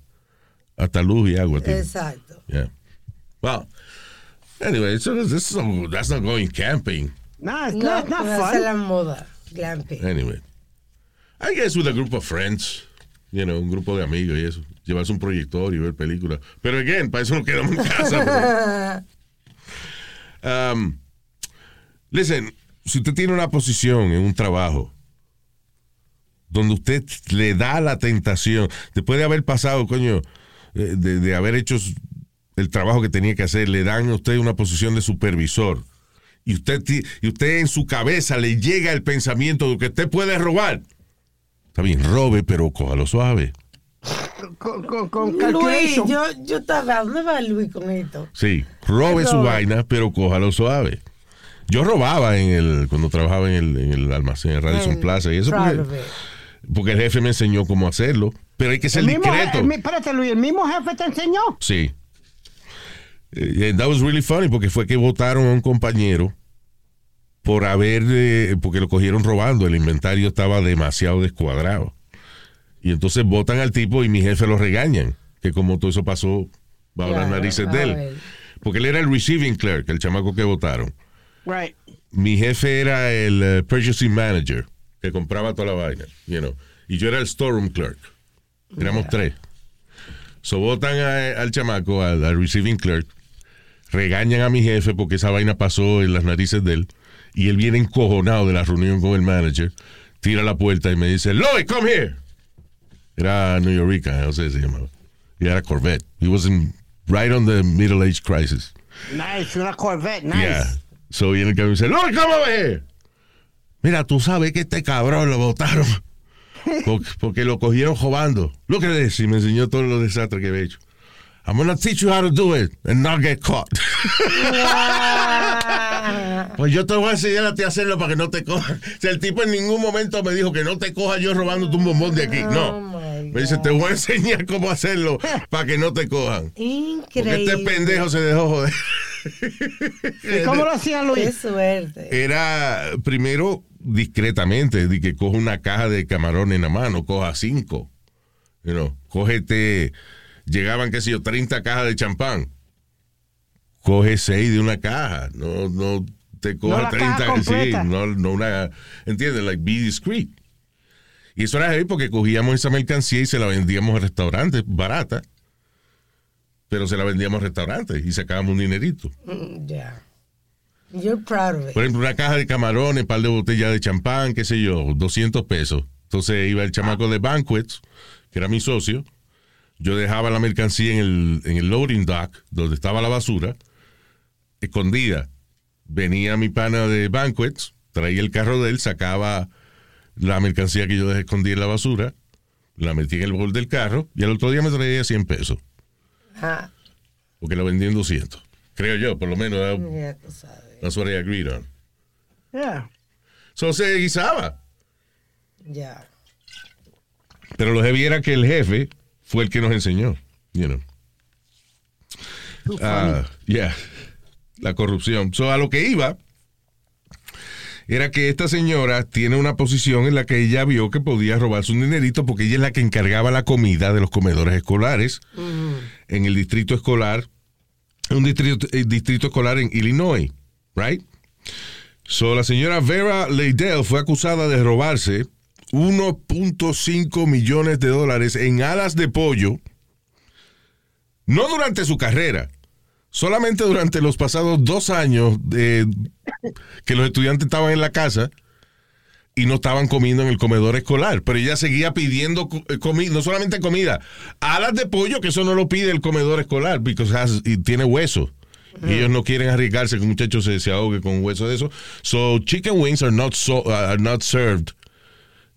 hasta luz y agua. tiene.
Exacto.
Yeah. Well, anyway, so this is so- that's not going camping.
No, it's
No,
not, it's not
pero esa es
fun.
la moda, glamping.
Anyway. I guess with a group of friends. You know, un grupo de amigos y eso. Llevarse un proyector y ver películas. Pero again, para eso nos quedamos en casa. [laughs] Um, listen, si usted tiene una posición en un trabajo donde usted le da la tentación, después de haber pasado, coño, eh, de, de haber hecho el trabajo que tenía que hacer, le dan a usted una posición de supervisor. Y usted, y usted en su cabeza le llega el pensamiento de que usted puede robar. Está bien, robe, pero cójalo suave.
Con, con, con
Luis, yo, yo estaba, ¿a ¿dónde va Luis con esto?
Sí, robe su
Robe.
vaina, pero cójalo suave. Yo robaba en el, cuando trabajaba en el, en el almacén de Radisson
En
Plaza y eso porque, porque el jefe me enseñó cómo hacerlo. Pero hay que ser
El mismo,
discreto.
espérate, Luis, el mismo jefe te enseñó.
Sí. Eh, that was really funny porque fue que votaron a un compañero por haber, eh, porque lo cogieron robando. El inventario estaba demasiado descuadrado. Y entonces votan al tipo y mi jefe lo regañan. Que como todo eso pasó bajo las narices de él. Porque él era el receiving clerk, el chamaco que votaron.
Right.
Mi jefe era el eh, purchasing manager, que compraba toda la vaina. You know. Y yo era el storeroom clerk. Éramos tres. So votan a- al chamaco, al, al receiving clerk, regañan a mi jefe porque esa vaina pasó en las narices de él. Y él viene encojonado de la reunión con el manager, tira la puerta y me dice, Lloyd, come here. Era New York, no sé si se llamaba. Y era Corvette. He was in, right on the middle age crisis.
Nice, una Corvette, nice.
Yeah. So viene el que me dice, come over here. Mira, tú sabes que este cabrón lo votaron [laughs] porque, porque lo cogieron robando. Look at this. Y me enseñó todos los desastres que había hecho. I'm gonna teach you how to do it and not get caught. [laughs] pues yo te voy a enseñar a ti a hacerlo para que no te cojan. O sea, el tipo en ningún momento me dijo que no te coja yo robándote un bombón de aquí.
Oh,
No.
my
Me dice, te voy a enseñar cómo hacerlo para que no te cojan. [laughs] Porque
Increíble.
este pendejo se dejó joder.
¿Y cómo lo hacía
Qué
Luis?
suerte.
Era primero discretamente, de que coja una caja de camarón en la mano, coja cinco. You know, cógete, llegaban, qué sé yo, 30 cajas de champán. Coge seis de una caja, no, no te coja
la
30,
caja completa.
sí, no, no una, ¿entiendes? Like, be discreet. Y eso era heavy porque cogíamos esa mercancía y se la vendíamos a restaurantes barata, pero se la vendíamos a restaurantes y sacábamos un dinerito.
Mm, Ya. You're proud of it.
Por ejemplo, una caja de camarones, un par de botellas de champán, qué sé yo, 200 pesos. Entonces iba el chamaco de Banquets, que era mi socio. Yo dejaba la mercancía en el, en el loading dock, donde estaba la basura, escondida. Venía mi pana de Banquets, traía el carro de él, sacaba la mercancía que yo dejé escondida en la basura, la metí en el bol del carro y al otro día me traía 100 pesos,
Ah,
porque la vendí en 200. Creo yo, por lo menos. that-
ya tú sabes.
That's what I agreed on.
Yeah.
So se guisaba.
Ya.
Pero lo heavy era que el jefe fue el que nos enseñó. You know. Ah, yeah. La corrupción. So, a lo que iba era que esta señora tiene una posición en la que ella vio que podía robarse un dinerito porque ella es la que encargaba la comida de los comedores escolares en el distrito escolar, un distrito, eh, distrito escolar en Illinois, right? So, la señora Vera Leidell fue acusada de robarse 1.5 millones de dólares en alas de pollo, no durante su carrera, solamente durante los pasados dos años de, que los estudiantes estaban en la casa y no estaban comiendo en el comedor escolar, pero ella seguía pidiendo comida, no solamente comida, alas de pollo, que eso no lo pide el comedor escolar, porque y tiene hueso. Y ellos no quieren arriesgarse que un muchacho se, se ahogue con hueso de eso. So, chicken wings are not, so, uh, are not served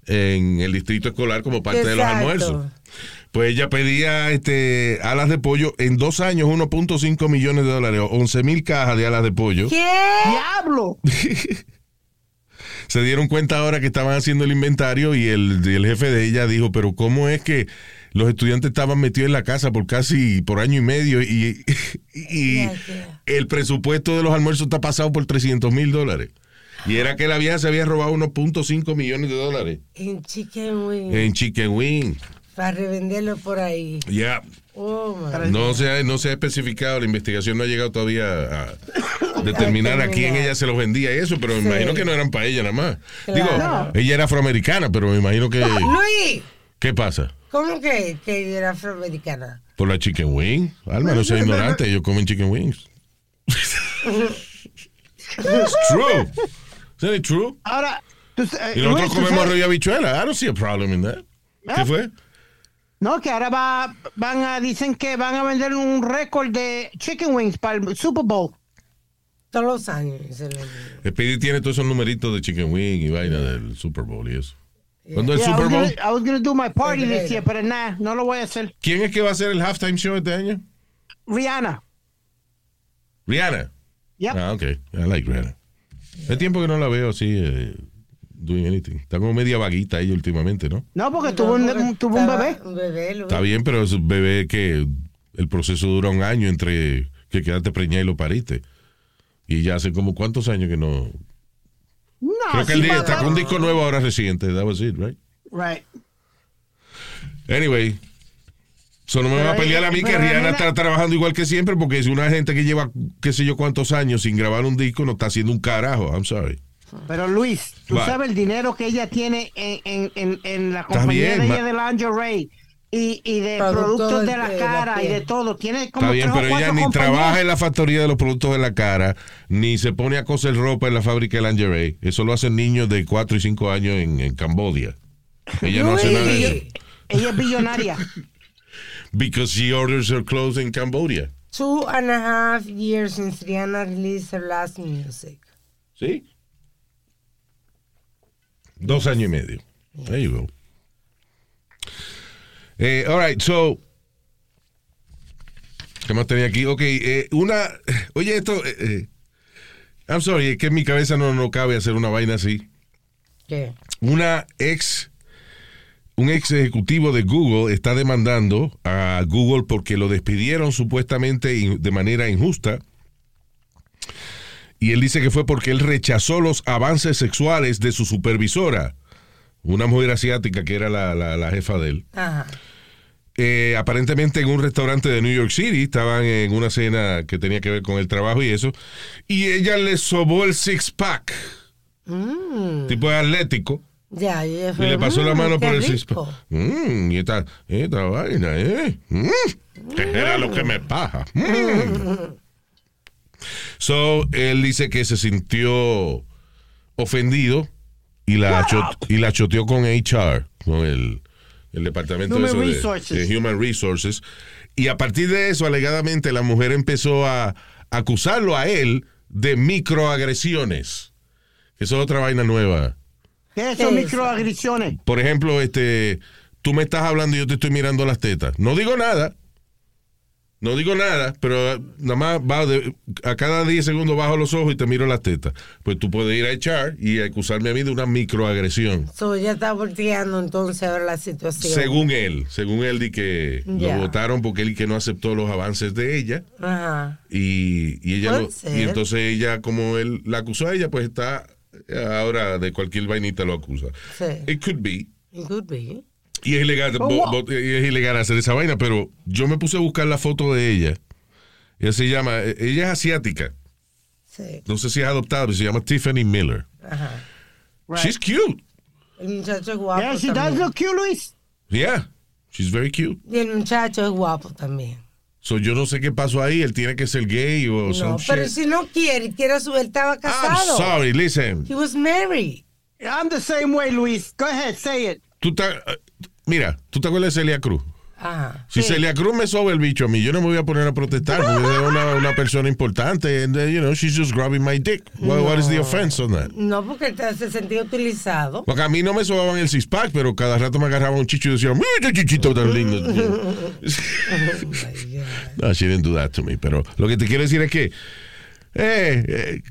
en el distrito escolar como parte de los almuerzos. Pues ella pedía este, alas de pollo en dos años, 1.5 millones de dólares, 11 mil cajas de alas de pollo.
¿Qué?
¡Diablo! [laughs]
Se dieron cuenta ahora que estaban haciendo el inventario y el, el jefe de ella dijo, pero ¿cómo es que los estudiantes estaban metidos en la casa por casi por año y medio y, [laughs] y
Yeah, yeah.
el presupuesto de los almuerzos está pasado por 300 mil dólares? Y era que la vieja se había robado 1.5 millones de dólares
En Chicken Wing.
en Chicken Wing.
Para revenderlo por ahí.
Ya,
Oh,
no se, ha, no se ha especificado, la investigación no ha llegado todavía a [laughs] determinar a quién ella se los vendía y eso, pero me
Sí.
imagino que no eran para ella nada más.
Claro.
Digo, ella era afroamericana, pero me imagino que...
Luis,
¿Qué pasa?
¿cómo que, que era afroamericana?
Por la chicken wing. Alma, no sea ignorante, ellos comen chicken wings. It's [laughs] true. Isn't it true?
Ahora,
Y nosotros comemos y habichuela. I don't see a problem in that. ¿Qué fue?
No, que ahora va, van a, dicen que van a vender un récord de chicken wings para el Super Bowl.
Todos los años. lo-
Speedy tiene todos esos numeritos de Chicken Wing y vaina del Super Bowl y eso. ¿Cuándo es el
Yeah, I
Super
was
Bowl?
gonna- I was gonna do my party
Febrero.
this year, pero nada, no lo voy a hacer.
¿Quién es que va a hacer el halftime show este año?
Rihanna.
Rihanna.
Yep.
Ah, ok. I like Rihanna. Hace tiempo que no la veo así eh, doing anything. Está como media vaguita ella últimamente, ¿no?
No, porque tuvo un,
porque
tuvo un bebé.
Un bebé, lo-
Está bien, pero es un bebé que el proceso dura un año entre que quedaste preñada y lo pariste. Y ya hace como cuántos años que no.
No,
Creo que
sí,
el día está con un disco nuevo ahora reciente. That was it, right?
Right.
Anyway. Solo me
Pero
va a pelear a mí que Rihanna está trabajando igual que siempre porque es una gente que lleva qué sé yo cuántos años sin grabar un disco no está haciendo un carajo. I'm sorry.
Pero Luis, tú sabes el dinero que ella tiene en, en, en, en la compañía
bien,
de ella de lingerie y, y de
Productos
de la
de la
cara y de todo. Tiene como
Está bien, pero ella ni
compañías.
trabaja en la factoría de los productos de la cara, ni se pone a coser ropa en la fábrica de lingerie. Eso lo hacen niños de 4 y 5 años en, en Cambodia. Ella no hace nada de eso.
Ella es billonaria. [laughs]
Because she orders her clothes in Cambodia.
Two and a half years since Rihanna released her last music.
¿Sí? Dos años y medio. There you go. Eh, all right, so. ¿Qué más tenía aquí? Ok, eh, una. Oye, esto. eh, eh, I'm sorry, es que en mi cabeza no, no cabe hacer una vaina así.
¿Qué?
Una ex. Un ex ejecutivo de Google está demandando a Google porque lo despidieron supuestamente de manera injusta. Y él dice que fue porque él rechazó los avances sexuales de su supervisora, una mujer asiática que era la, la- la jefa de él.
Ajá.
Eh, aparentemente en un restaurante de New York City, estaban en una cena que tenía que ver con el trabajo y eso, y ella le sobó el six-pack, tipo atlético,
Ya, y
le pasó la
"Mm,
mano por el
rico".
six-pack. Mm, y esta, esta vaina, ¿eh? Mm, ¿Qué era lo que me paja? [laughs] So, él dice que se sintió ofendido y la, y la choteó con HR, con el, el departamento
Human
de- de Human Resources. Y a partir de eso, alegadamente, la mujer empezó a acusarlo a él de microagresiones. Eso es otra vaina nueva.
¿Qué
¿Qué
son
es?
microagresiones?
Por ejemplo, este, tú me estás hablando y yo te estoy mirando las tetas. No digo nada. No digo nada, pero nada más va de- a cada 10 segundos bajo los ojos y te miro las tetas. Pues tú puedes ir a echar y acusarme a mí de una microagresión.
So, ella está volteando entonces ahora la situación.
Según él, según él di que
Ya.
lo votaron porque él que no aceptó los avances de ella
Ajá.
y, y ella lo- y entonces ella como él la acusó a ella pues está ahora de cualquier vainita lo acusa.
Sí.
It could be.
It could be.
Y es ilegal,
Oh,
bo-
wow.
bo- y es ilegal hacer esa vaina, pero yo me puse a buscar la foto de ella. Ella se llama, eh, ella es asiática.
Sí.
No sé si es adoptada, pero se llama Tiffany Miller.
Ajá.
Right.
She's cute.
El muchacho es guapo
Yeah, she does
también.
look cute, Luis.
Yeah, she's very cute.
Y el muchacho es guapo también.
So yo no sé qué pasó ahí. Él tiene que ser gay o
No,
some
pero
shit.
si no quiere, quiere su, él estaba
I'm
casado.
sorry, listen.
He was married.
I'm the same way, Luis. Go ahead, say it.
Tú eh, mira, ¿tú te acuerdas de Celia Cruz?
Ajá.
Si Celia Cruz me sobe el bicho a mí, yo no me voy a poner a protestar porque es una, una persona importante and, uh, you know, she's just grabbing my dick. What, what is the offense on that?
No, porque se sentía utilizado.
Porque a mí no me sobaban el six-pack, pero cada rato me agarraban un chicho y decían, mira chichito tan lindo. [laughs] [laughs] no, she didn't do that to me, pero lo que te quiero decir es que eh, eh,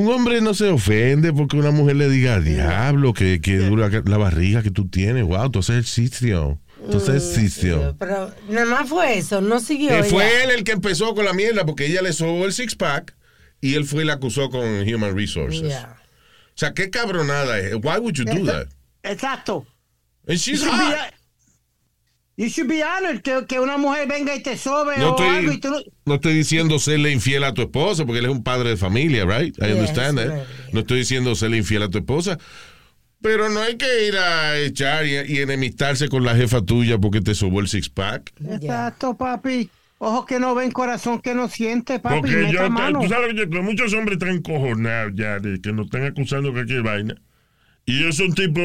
un hombre no se ofende porque una mujer le diga, diablo, que, que dura la barriga que tú tienes. Wow, tú haces ejercicio. Tú haces ejercicio.
Pero nada más fue eso, no siguió.
Eh,
ella.
fue él el que empezó con la mierda porque ella le sobó el six-pack y él fue y la acusó con Human Resources. O sea, qué cabronada es. Why would you do that?
Exacto.
And she's hot.
You should be honored que, que una mujer venga y te sobe
No
o algo y tú no-
no estoy diciendo serle infiel a tu esposa, porque él es un padre de familia, right? I
Yes,
understand that.
right.
No estoy diciendo serle infiel a tu esposa. Pero no hay que ir a echar y, y enemistarse con la jefa tuya porque te sobó el six-pack.
Exacto, papi. Ojos que no ven, corazón que no siente, papi.
Porque yo,
mano.
tú sabes que muchos hombres están encojonados ya de que nos están acusando de cualquier vaina. Y es un tipo,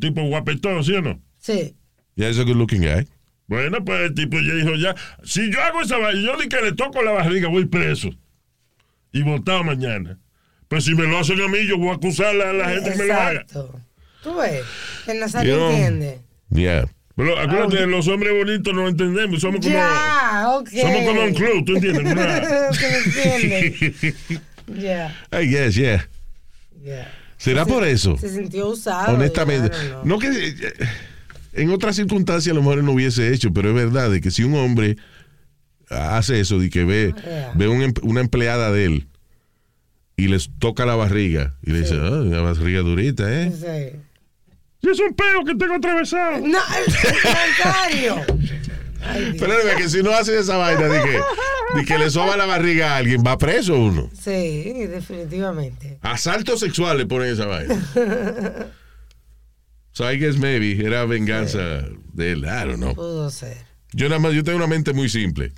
tipo guapetón, ¿sí o no?
Sí.
Yeah, he's a good looking guy.
Bueno, pues el tipo ya dijo ya, si yo hago esa vaina, yo ni que le toco la barriga, voy preso. Y votado mañana. Pues si me lo hacen a mí, yo voy a acusar a la gente que me lo haga.
Exacto. Tú ves, que el Nazario entiende.
Yeah.
Pero acuérdate, los hombres bonitos no entendemos, somos como,
Ya, ok.
somos como un club, ¿tú entiendes? [laughs] [laughs]
Ya,
I guess, yeah.
ya.
¿Será por eso?
Se sintió usado.
Honestamente.
ya, no, no.
No que eh, en otras circunstancias a lo mejor no hubiese hecho, pero es verdad de que si un hombre hace eso y que ve,
Yeah.
ve un una empleada de él y les toca la barriga y le dice, ah, una barriga durita, ¿eh?
Sí.
Y es un peo que tengo atravesado.
No. [laughs] Ay, Dios.
Pero es que si no hace esa vaina de que, de que le soba la barriga a alguien, va preso uno.
Sí, definitivamente.
Asalto sexual le ponen esa vaina. [laughs] So I guess maybe era venganza de él. I don't know.
Pudo ser.
Yo nada más, yo tengo una mente muy simple.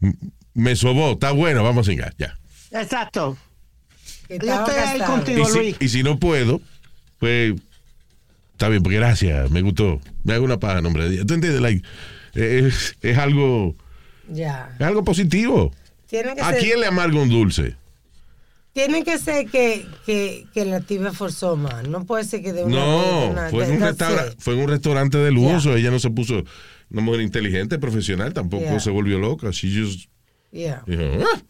M- Me sobó, está bueno, vamos a cingar, ya.
Exacto. Yo estoy ahí contigo,
Y si,
Luis.
y si no puedo, pues está bien, pues gracias, me gustó. Me hago una paja, nombre de Dios. ¿Tú entiendes? Like, es, es algo,
Ya.
es algo positivo.
Tiene que
¿A
ser,
quién le amarga un dulce?
Tiene que, ser que, que, que la tibia forzó más. No puede ser que de una vez, de
No,
una-
fue en, un
that's
restaura-
it.
fue en un restaurante de lujo. Ella no se puso una mujer inteligente, profesional, tampoco
Yeah.
se volvió loca. She just
Yeah.
dijo,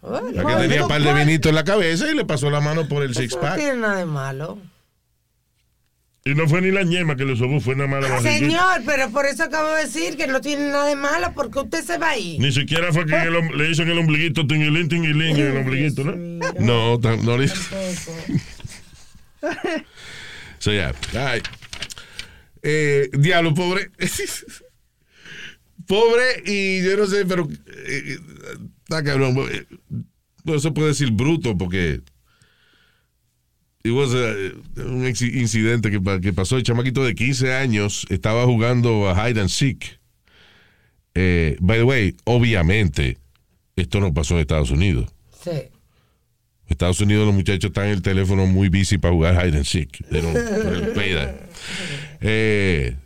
"Ah".
Bueno,
que tenía un par de vinitos en la cabeza y le pasó la mano por el six
eso no tiene nada de malo.
Y no fue ni la ñema que le sobó, fue nada más la barriguita.
Señor, pero por eso acabo de decir que no tiene nada de malo porque usted se va ahí.
Ni siquiera fue que el le hizo en el ombliguito, tinguilín, tinguilín, en el ombliguito, ¿no?
No, no le
Tampoco.
So, yeah. Ay. Eh, diablo, pobre. [laughs] pobre y yo no sé, pero eh, está cabrón. eh, No se puede decir bruto porque it was a- un incidente que, pa- que pasó. El chamaquito de 15 años estaba jugando a hide and seek. Eh, by the way, obviamente, esto no pasó en Estados Unidos.
Sí.
Estados Unidos los muchachos están en el teléfono muy busy para jugar hide and seek. They don't- [laughs] don't that. Eh,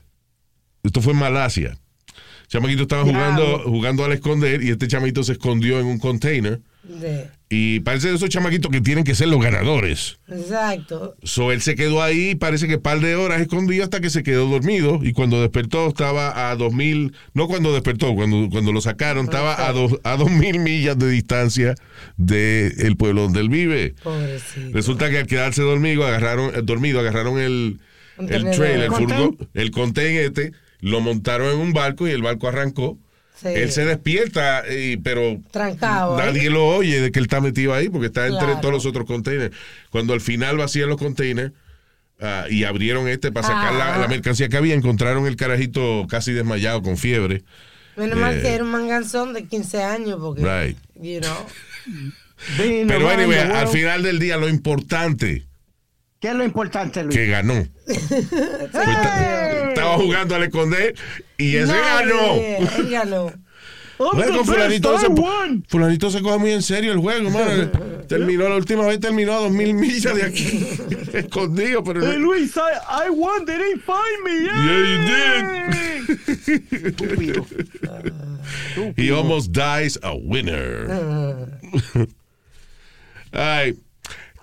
esto fue en Malasia. El chamaquito estaba jugando, jugando al esconder y este chamaquito se escondió en un container.
De-
Y parece de esos chamaquitos que tienen que ser los ganadores.
exacto.
So, él se quedó ahí, parece que par de horas escondido hasta que se quedó dormido. Y cuando despertó estaba a 2000, no cuando despertó, cuando, cuando lo sacaron, estaba a, dos, a 2000 millas de distancia del pueblo donde él vive.
Pobrecito.
Resulta que al quedarse dormido, agarraron, eh, dormido, agarraron el, el trailer, el furgón, el este, lo montaron en un barco y el barco arrancó.
Sí.
Él se despierta, y- pero
Trancado. ¿eh?
nadie lo oye de que él está metido ahí porque está entre
Claro.
todos los otros containers. Cuando al final vacían los containers ah, y abrieron este para sacar la,
Ah.
la mercancía que había, encontraron el carajito casi desmayado con fiebre.
Menos mal
Eh.
que era un manganzón de 15 años porque,
Right.
you know, [laughs]
Being
Pero anyway, al final del día lo importante
¿Qué es lo importante, Luis?
que ganó. [laughs] Pues ta- Estaba jugando al esconder y ese ganó.
ganó.
Best,
fulanito, se, fulanito se coge muy en serio el juego, mano. [laughs] Terminó la última vez, terminó a dos mil millas de aquí, [laughs] escondido, pero
Hey, Luis, I, I won. They didn't find me.
Yeah, you
Estúpido. [laughs]
he almost dies a winner. Ay,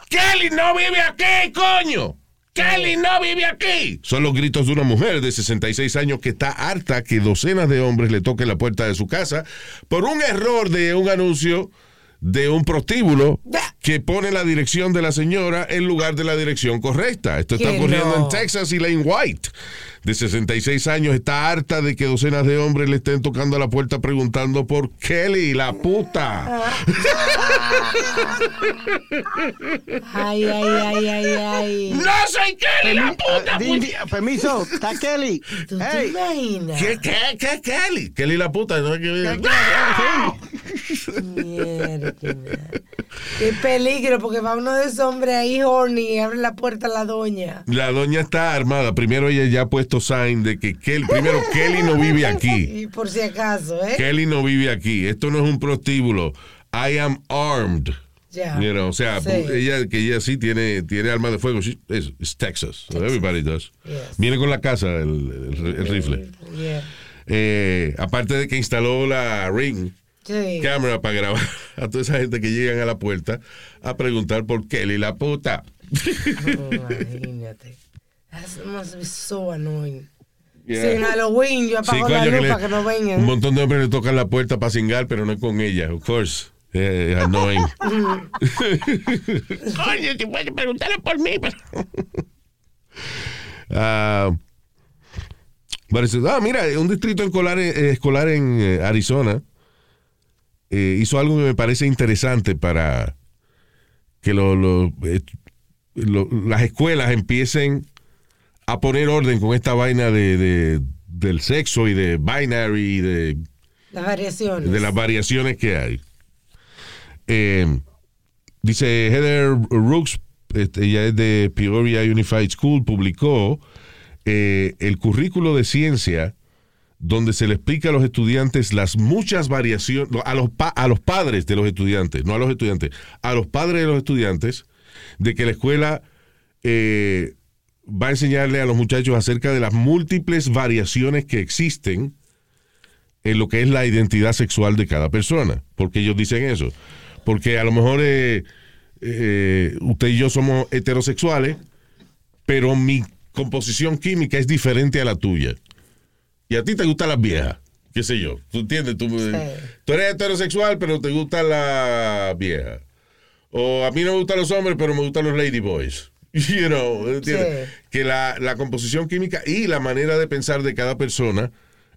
Kelly no vive aquí, coño. Kelly no vive aquí. Son los gritos de una mujer de 66 años que está harta que docenas de hombres le toquen la puerta de su casa por un error de un anuncio de un prostíbulo que pone la dirección de la señora en lugar de la dirección correcta. Esto está ocurriendo
no.
en Texas y Lane White, de 66 años, está harta de que docenas de hombres le estén tocando a la puerta preguntando por Kelly, la puta.
Ay, ay, ay, ay, ay.
¡No soy Kelly, la puta!
Di- permiso, está Kelly.
¿Tú te
Hey,
imaginas?
¿Qué, qué, qué, Kelly? Kelly, la puta. No, [laughs]
Mierda. Peligro, porque va uno de esos hombres ahí horny y abre la puerta a la doña.
La doña está armada. Primero ella ya ha puesto sign de que Kelly, primero Kelly no vive aquí. [laughs]
Y por si acaso, ¿eh?
Kelly no vive aquí. Esto no es un prostíbulo. I am armed.
Ya.
You know, o sea,
Sí.
ella que ella sí tiene, tiene arma de fuego. Es, Texas. Everybody does.
Yes.
Viene con la casa el, el- el rifle.
Yeah.
eh, aparte de que instaló la Ring
Sí.
cámara para grabar a toda esa gente que llegan a la puerta a preguntar por Kelly la puta.
Imagínate. That must be so annoying.
Yeah.
En Halloween yo
Sí,
apago la luz
que le-
para que no
un
vengan.
montón de hombres le tocan la puerta para cingar, pero no es con ella, of course. Eh, annoying. [laughs] Coño, te puedes preguntarle por mí. pero- Ah, parece- ah, mira, un distrito escolar, eh, escolar en eh, Arizona eh, hizo algo que me parece interesante para que lo- lo- eh, lo- las escuelas empiecen a poner orden con esta vaina de, de- del sexo y de binary y de,
Las variaciones.
de las variaciones que hay. Eh, dice Heather Rooks, este, ella es de Peoria Unified School, publicó eh, el currículo de ciencia donde se le explica a los estudiantes las muchas variaciones, a los, a los padres de los estudiantes, no a los estudiantes, a los padres de los estudiantes, de que la escuela eh, va a enseñarle a los muchachos acerca de las múltiples variaciones que existen en lo que es la identidad sexual de cada persona. Porque ellos dicen eso. Porque a lo mejor eh, eh, usted y yo somos heterosexuales, pero mi composición química es diferente a la tuya. Y a ti te gustan las viejas, qué sé yo. ¿Tú entiendes? Tú, eh, tú eres heterosexual, pero te gustan las viejas. O a mí no me gustan los hombres, pero me gustan los ladyboys. [laughs] You know, ¿entiendes?
Sí.
Que la, la composición química y la manera de pensar de cada persona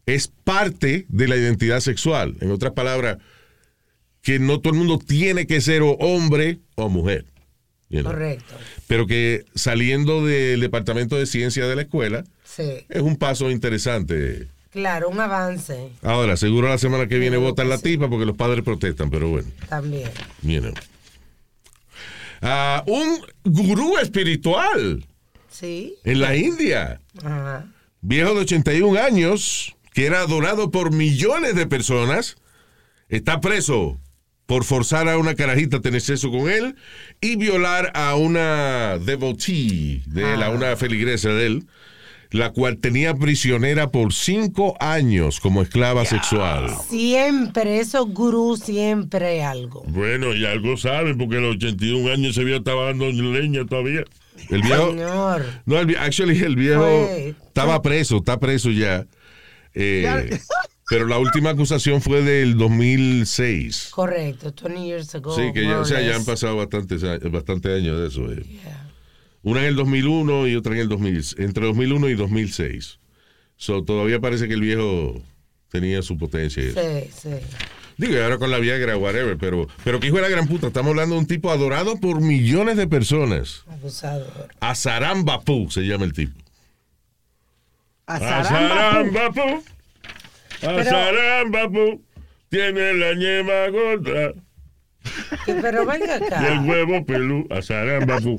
es parte de la identidad sexual. En otras palabras, que no todo el mundo tiene que ser o hombre o mujer. You know.
Correcto.
Pero que saliendo del departamento de ciencia de la escuela
Sí.
es un paso interesante.
Claro, un avance
Ahora, seguro la semana que viene votan la
sí.
tipa porque los padres protestan, pero bueno,
también.
you know. Ah, un gurú espiritual
Sí.
en la India,
Ajá.
viejo de 81 años, que era adorado por millones de personas, está preso por forzar a una carajita a tener sexo con él y violar a una devotee de él, a una feligresa de él, la cual tenía prisionera por cinco años como esclava sexual.
Siempre, esos gurús siempre algo.
Bueno, y algo saben, porque a los 81 años ese viejo estaba dando leña todavía.
El viejo,
Señor.
no, el, actually el viejo
Fue-
estaba preso, está preso ya. Eh, [laughs] pero la última acusación fue del 2006.
Correcto, 20 years ago.
Sí, que ya, o sea, ya han pasado bastantes, años de eso. eh.
Yeah.
Una en el 2001 y otra en el 2000, entre 2001 y 2006. So, todavía parece que el viejo tenía su potencia.
Sí, sí.
Digo, y ahora con la Viagra, whatever, pero, pero que hijo de la gran puta, estamos hablando de un tipo adorado por millones de personas.
Abusador.
Azaram Bapu se llama el tipo.
Azarambapu, Azarambapu, tiene la ñema gorda
Pero venga
y el
acá.
huevo pelú. Azarambapu.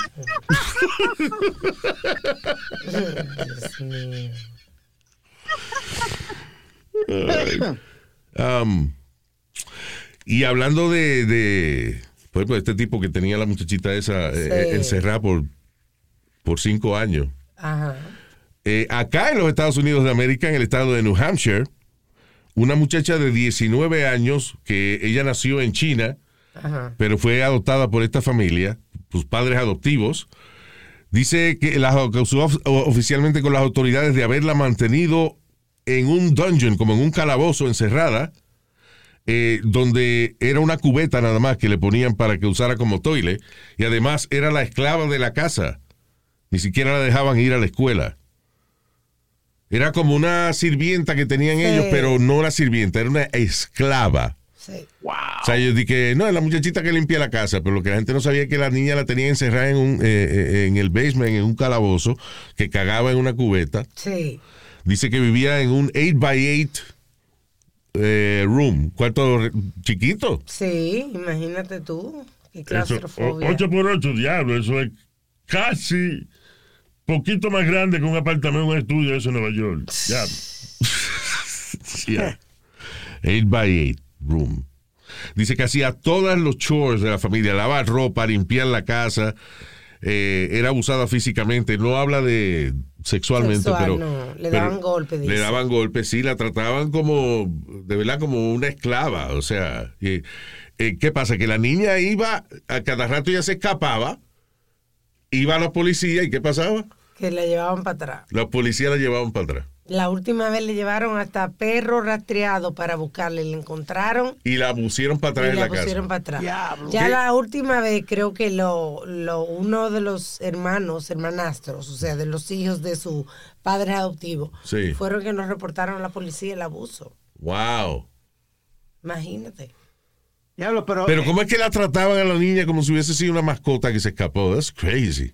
Dios mío.
Um, y hablando de, de, por ejemplo, este tipo que tenía la muchachita esa eh,
Sí.
encerrada por, por cinco años.
Ajá.
Eh, acá en los Estados Unidos de América, en el estado de New Hampshire, una muchacha de 19 años, que ella nació en China,
Ajá.
pero fue adoptada por esta familia, sus padres adoptivos, dice que la acusó of- oficialmente con las autoridades de haberla mantenido en un dungeon, como en un calabozo encerrada, eh, donde era una cubeta nada más que le ponían para que usara como toile, y además era la esclava de la casa. Ni siquiera la dejaban ir a la escuela. Era como una sirvienta que tenían
Sí.
ellos, pero no una sirvienta, era una esclava.
Sí.
O sea, yo dije, no, es la muchachita que limpia la casa, pero lo que la gente no sabía es que la niña la tenía encerrada en, un, eh, eh, en el basement, en un calabozo, que cagaba en una cubeta.
Sí.
Dice que vivía en un 8x8 eh, room, cuarto chiquito.
Sí, imagínate tú. Qué
Eso,
claustrofobia.
8 por 8, diablo, eso es casi poquito más grande que un apartamento, un estudio eso en Nueva York. Diablo.
Yeah. 8x8 room. Dice que hacía todos los chores de la familia, lavar ropa, limpiar la casa, eh, era abusada físicamente. No habla de sexualmente,
Sexual,
pero,
no, le
pero
daban golpes,
Le
dice.
daban golpes, sí, la trataban como, de verdad, como una esclava. O sea, y, eh, ¿qué pasa? Que la niña iba, a cada rato ya se escapaba, iba a la policía y ¿qué pasaba?
Que la llevaban para atrás.
Los policías la llevaban para atrás.
La última vez le llevaron hasta perro rastreado para buscarle. Le encontraron
Y la pusieron para atrás
y
en
la
la
pusieron
casa.
para atrás.
Diablo.
Ya
¿Qué?
la última vez creo que lo, lo uno de los hermanos, hermanastros, o sea, de los hijos de su padre adoptivo,
Sí.
fueron que nos reportaron a la policía el abuso.
Wow.
Imagínate.
Diablo, pero,
Pero ¿cómo es que la trataban a la niña como si hubiese sido una mascota que se escapó? That's crazy.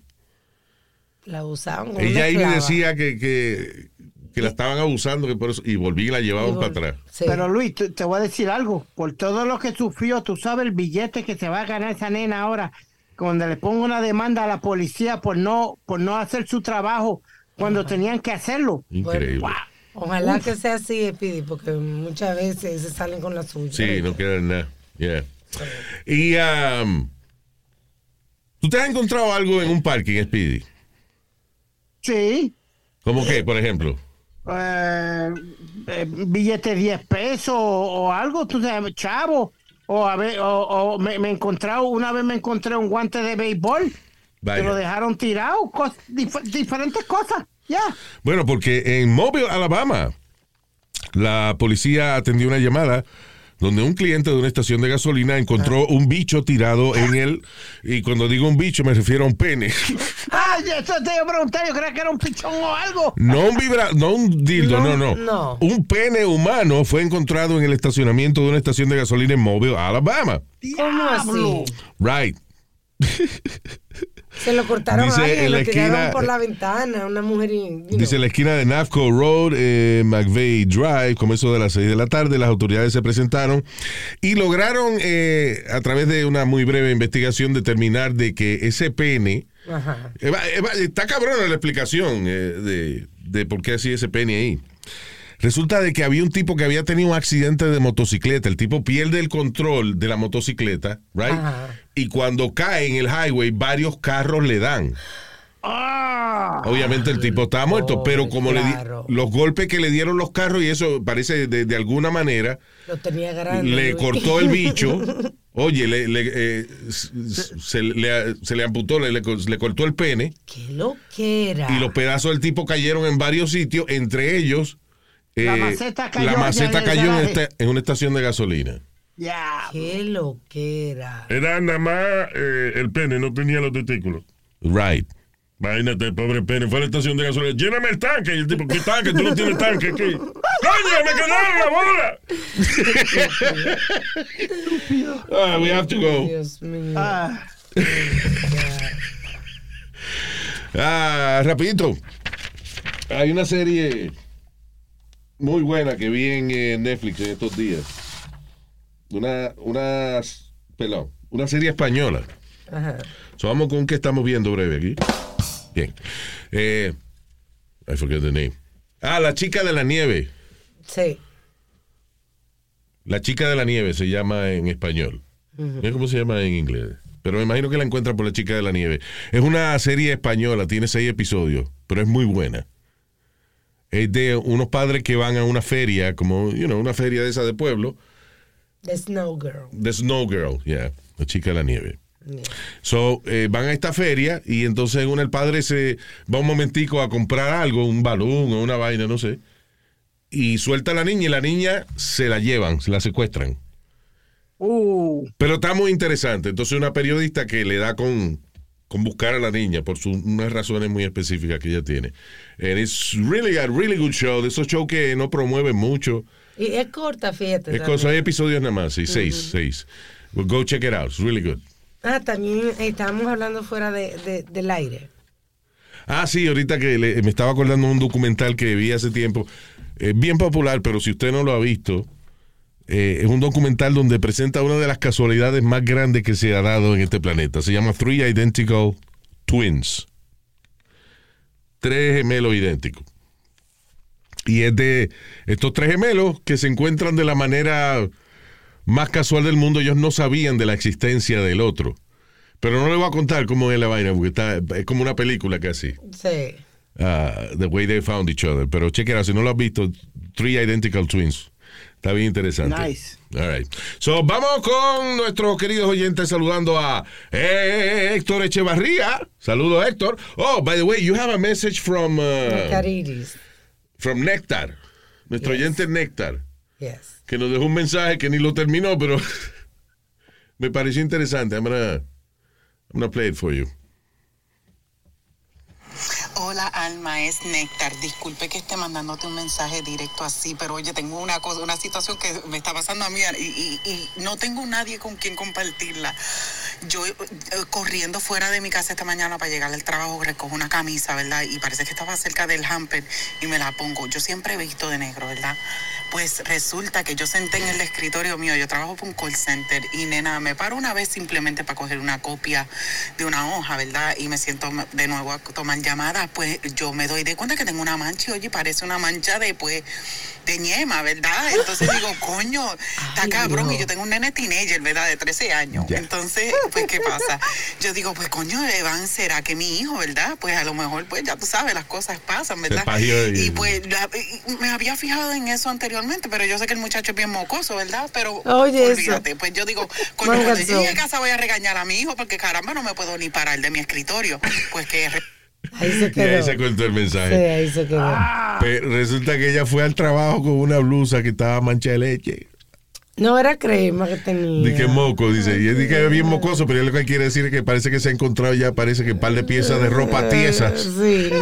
La abusaban
Ella ahí
esclava.
decía que, que, que la estaban abusando que por eso, y volví y la llevaban
Y
para atrás.
Sí.
pero Luis, te, te voy a decir algo. Por todo lo que sufrió, tú sabes el billete que se va a ganar esa nena ahora, cuando le pongo una demanda a la policía por no, por no hacer su trabajo cuando tenían que hacerlo.
Increíble.
Wow.
Ojalá que sea así, Speedy, porque muchas veces se salen con la suya.
Sí, no queda nada. Yeah. Y um, ¿tú te has encontrado algo en un parking, Speedy?
Sí.
¿Cómo qué, por ejemplo?
eh, eh, billete de 10 pesos o, o algo, tú sabes, chavo. O, a ver, o, o me, me he encontrado, una vez me encontré un guante de béisbol
Vaya.
que lo dejaron tirado, cos- dif- diferentes cosas, ya.
Bueno, porque en Mobile, Alabama, la policía atendió una llamada donde un cliente de una estación de gasolina encontró un bicho tirado en él. Y cuando digo un bicho me refiero a un pene. [laughs]
Ah, eso te iba a preguntar, yo creía que era un pichón o algo.
No un vibra, no un dildo, no,
No,
no,
no.
Un pene humano fue encontrado en el estacionamiento de una estación de gasolina en Mobile, Alabama.
¿Cómo así?
Right. [laughs]
Se lo cortaron
Dice
a alguien,
en la
lo tiraron
esquina-
por la ventana, una mujer y, you know.
Dice en la esquina de Nafco Road, eh, McVeigh Drive, eso de las 6 de la tarde, las autoridades se presentaron y lograron, eh, a través de una muy breve investigación, determinar de que ese pene,
Ajá.
eh, eh, está cabrona la explicación eh, de, de por qué hacía ese pene ahí. Resulta de que había un tipo que había tenido un accidente de motocicleta. El tipo pierde el control de la motocicleta, right?
Ajá.
Y cuando cae en el highway, varios carros le dan.
Ah,
Obviamente el tipo estaba muerto, pero
pobre,
como le di- los golpes que le dieron los carros y eso parece de, de alguna manera
Lo tenía grande.
le cortó el bicho. [laughs] Oye, le, le, eh, se, le, se le amputó, le, le cortó el pene
Qué loquera.
y los pedazos del tipo cayeron en varios sitios, entre ellos eh,
La maceta cayó
la maceta
en el
cayó en,
garaje.
esta- en una estación de gasolina.
ya.
Qué loquera.
Era nada más eh, el pene, no tenía los testículos.
Right.
Imagínate, pobre pene. Fue a la estación de gasolina. Lléname el tanque. Y el tipo, ¿qué tanque? Tú no tienes tanque. ¿Qué? ¡Coño, me quedaron la bola!
Ah, we have to go.
Dios mío.
Ah,
Ah, rapidito. Hay una serie muy buena que vi en eh, Netflix en estos días. Una, una, perdón, una serie española.
Ajá.
So, vamos con qué estamos viendo breve aquí. Bien. Eh, I forget the name. Ah, La Chica de la Nieve.
Sí.
La Chica de la Nieve se llama en español. No sé cómo se llama en inglés. Pero me imagino que la encuentran por La Chica de la Nieve. Es una serie española, tiene seis episodios, pero es muy buena. Es de unos padres que van a una feria, como, you know, una feria de esa de pueblo,
The Snow Girl.
The Snow Girl, yeah, La Chica de la Nieve.
Yeah.
So, eh, van a esta feria y entonces uno, el padre se va un momentico a comprar algo, un balón o una vaina, no sé, y suelta a la niña y la niña se la llevan, se la secuestran.
uh,
Pero está muy interesante. Entonces una periodista que le da con, con buscar a la niña por su- unas razones muy específicas que ella tiene. And it's really a really good show. De esos shows que no promueven mucho.
Y es corta, fíjate.
Es cosa, hay episodios nada más, sí, seis, seis. Well, go check it out. It's really good.
Ah, también eh, estábamos hablando fuera de, de- del aire.
Ah, sí, ahorita que le- me estaba acordando de un documental que vi hace tiempo, eh, bien popular, pero si usted no lo ha visto, eh, es un documental donde presenta una de las casualidades más grandes que se ha dado en este planeta. Se llama Three Identical Twins. Tres gemelos idénticos. Y es de estos tres gemelos que se encuentran de la manera más casual del mundo. Ellos no sabían de la existencia del otro. Pero no le voy a contar cómo es la vaina, porque está, es como una película casi.
Sí.
uh, the way they found each other. Pero chequera, si no lo has visto, Three Identical Twins. Está bien interesante.
Nice.
All right. So, vamos con nuestros queridos oyentes saludando a Héctor Echevarría. Saludos, Héctor. Oh, by the way, you have a message from, uh, from Nectar. Nuestro oyente Nectar.
Yes.
Que nos dejó un mensaje que ni lo terminó, pero [laughs] me pareció interesante. I'm gonna, I'm gonna play it for you.
Hola Alma, es Néctar. Disculpe que esté mandándote un mensaje directo así, pero oye, tengo una cosa, una situación que me está pasando a mí y, no tengo nadie con quien compartirla. Yo eh, corriendo fuera de mi casa esta mañana para llegar al trabajo recojo una camisa, ¿verdad? Y parece que estaba cerca del hamper y me la pongo. Yo siempre he visto de negro, ¿verdad? Pues resulta que yo senté en el escritorio mío, yo trabajo por un call center y nena, me paro una vez simplemente para coger una copia de una hoja, ¿verdad? Y me siento de nuevo a tomar llamadas, pues yo me doy de cuenta que tengo una mancha y oye, parece una mancha de pues de ñema, ¿verdad? [laughs] Entonces digo, coño, está cabrón y yo tengo un nene teenager, ¿verdad? De 13 años. Entonces, pues, ¿qué pasa? Yo digo, pues, coño, Evan, ¿será que mi hijo, verdad? Pues a lo mejor, pues, ya tú sabes, las cosas pasan, ¿verdad?
y-
Y pues, la- y me había fijado en eso anteriormente, pero yo sé que el muchacho es bien mocoso, ¿verdad? Pero,
Oye, eso.
pues yo digo, coño, cuando llegue a casa voy a regañar a mi hijo porque caramba, no me puedo ni parar de mi escritorio. Pues que...
Ahí se
Y
quedó.
ahí se contó el
Sí,
mensaje.
ahí se quedó.
Pero resulta que ella fue al trabajo con una blusa que estaba mancha de leche.
No era crema que tenía.
Di que moco, dice. Y dice que es bien mocoso, pero lo que quiere decir es que parece que se ha encontrado ya, parece que un par de piezas de ropa tiesas.
Sí. [laughs]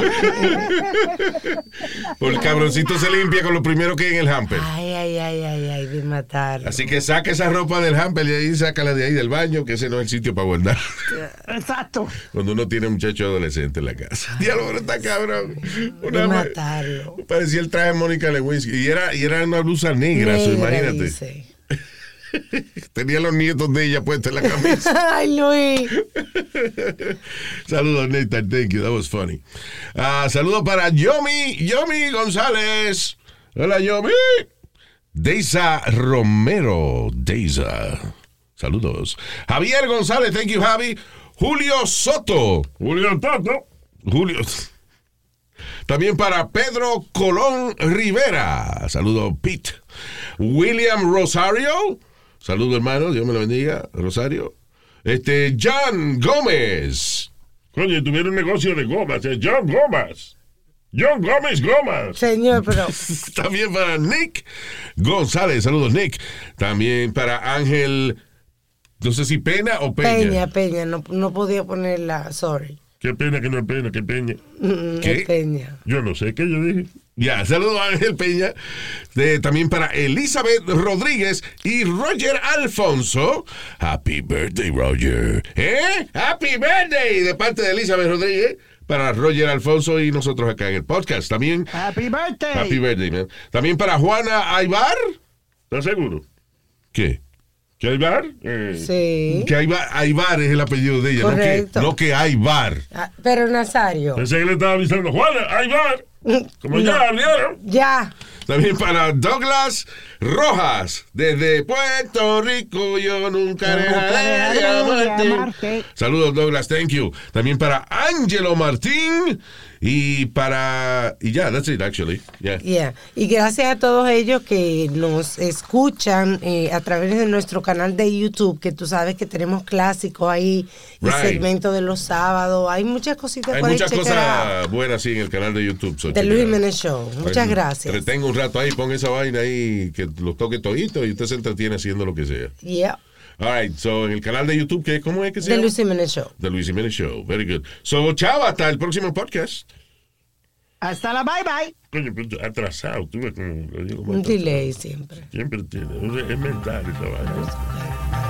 O el cabroncito se limpia con lo primero que hay en el hamper.
Ay, ay, ay, ay, ay, de matar.
Así que saca esa ropa del hamper y ahí sácala de ahí del baño, que ese no es el sitio para guardar. [laughs]
Exacto.
Cuando uno tiene un muchacho adolescente en la casa. Diablo, está cabrón.
De
Una ma-
matarlo.
parecía el traje de Mónica Lewinsky. Y era, y era una blusa negra, so,
Negra,
imagínate.
dice. [laughs]
Tenía los nietos de ella puestos en la camisa. [laughs]
Ay, Luis. [laughs]
Saludos, Nathan. Thank you. That was funny. Ah, saludos para Yomi, Yomi González. Hola, Yomi. Deisa Romero. Deisa. Saludos. Javier González. Thank you, Javi. Julio Soto.
Julio Toto.
Julio. También para Pedro Colón Rivera. Saludos, Pete. William Rosario. Saludos, hermano. Dios me lo bendiga. Rosario. Este, John Gómez.
Coño, tuvieron un negocio de gomas. eh, John Gomas. John Gómez Gomas.
Señor, pero [laughs]
También para Nick González. Saludos, Nick. También para Ángel. No sé si Pena o Peña.
Peña, Peña, no, no podía ponerla, sorry.
Qué pena que no es pena, qué peña.
Mm,
¿Qué?
es Peña.
Yo no sé qué yo dije.
Ya, saludos a Ángel Peña. De- también para Elizabeth Rodríguez y Roger Alfonso. Happy birthday, Roger. ¿Eh? Happy birthday de parte de Elizabeth Rodríguez para Roger Alfonso y nosotros acá en el podcast. También
Happy birthday.
Happy birthday, man. También para Juana Aybar.
¿Estás seguro?
¿Qué?
¿Que hay bar? Eh,
Sí.
Que Aybar, Aybar es el apellido de ella, no que,
Correcto.
no que Aybar.
Ah, pero Nazario,
Pensé que le estaba avisando, Juana, hay bar. Como
No.
ya abrieron.
ya.
También para Douglas Rojas, desde Puerto Rico, yo nunca dejaré de amarte. Saludos, Douglas, thank you. También para Angelo Martín y para. Y ya, that's it, actually. Yeah.
Yeah. Y gracias a todos ellos que nos escuchan eh, a través de nuestro canal de YouTube, que tú sabes que tenemos clásicos ahí, y
Right.
segmentos de los sábados. Hay muchas cositas
Hay muchas cosas buenas, sí, en el canal de YouTube. so
De Luis. Jiménez Show. Muchas
Ay,
gracias.
Entretenga un rato ahí, pon esa vaina ahí, que lo toque todito y usted se entretiene haciendo lo que sea.
Yeah.
All right, so en el canal de YouTube, ¿qué, ¿cómo es que se llama?
Luis Jiménez Show.
The Luis Jiménez Show. Very good. So, chao, hasta el próximo podcast.
Hasta la bye bye.
Coño, pero atrasado, tú ves como lo digo. como
Un delay siempre.
Siempre tiene. Es mental esa vaina.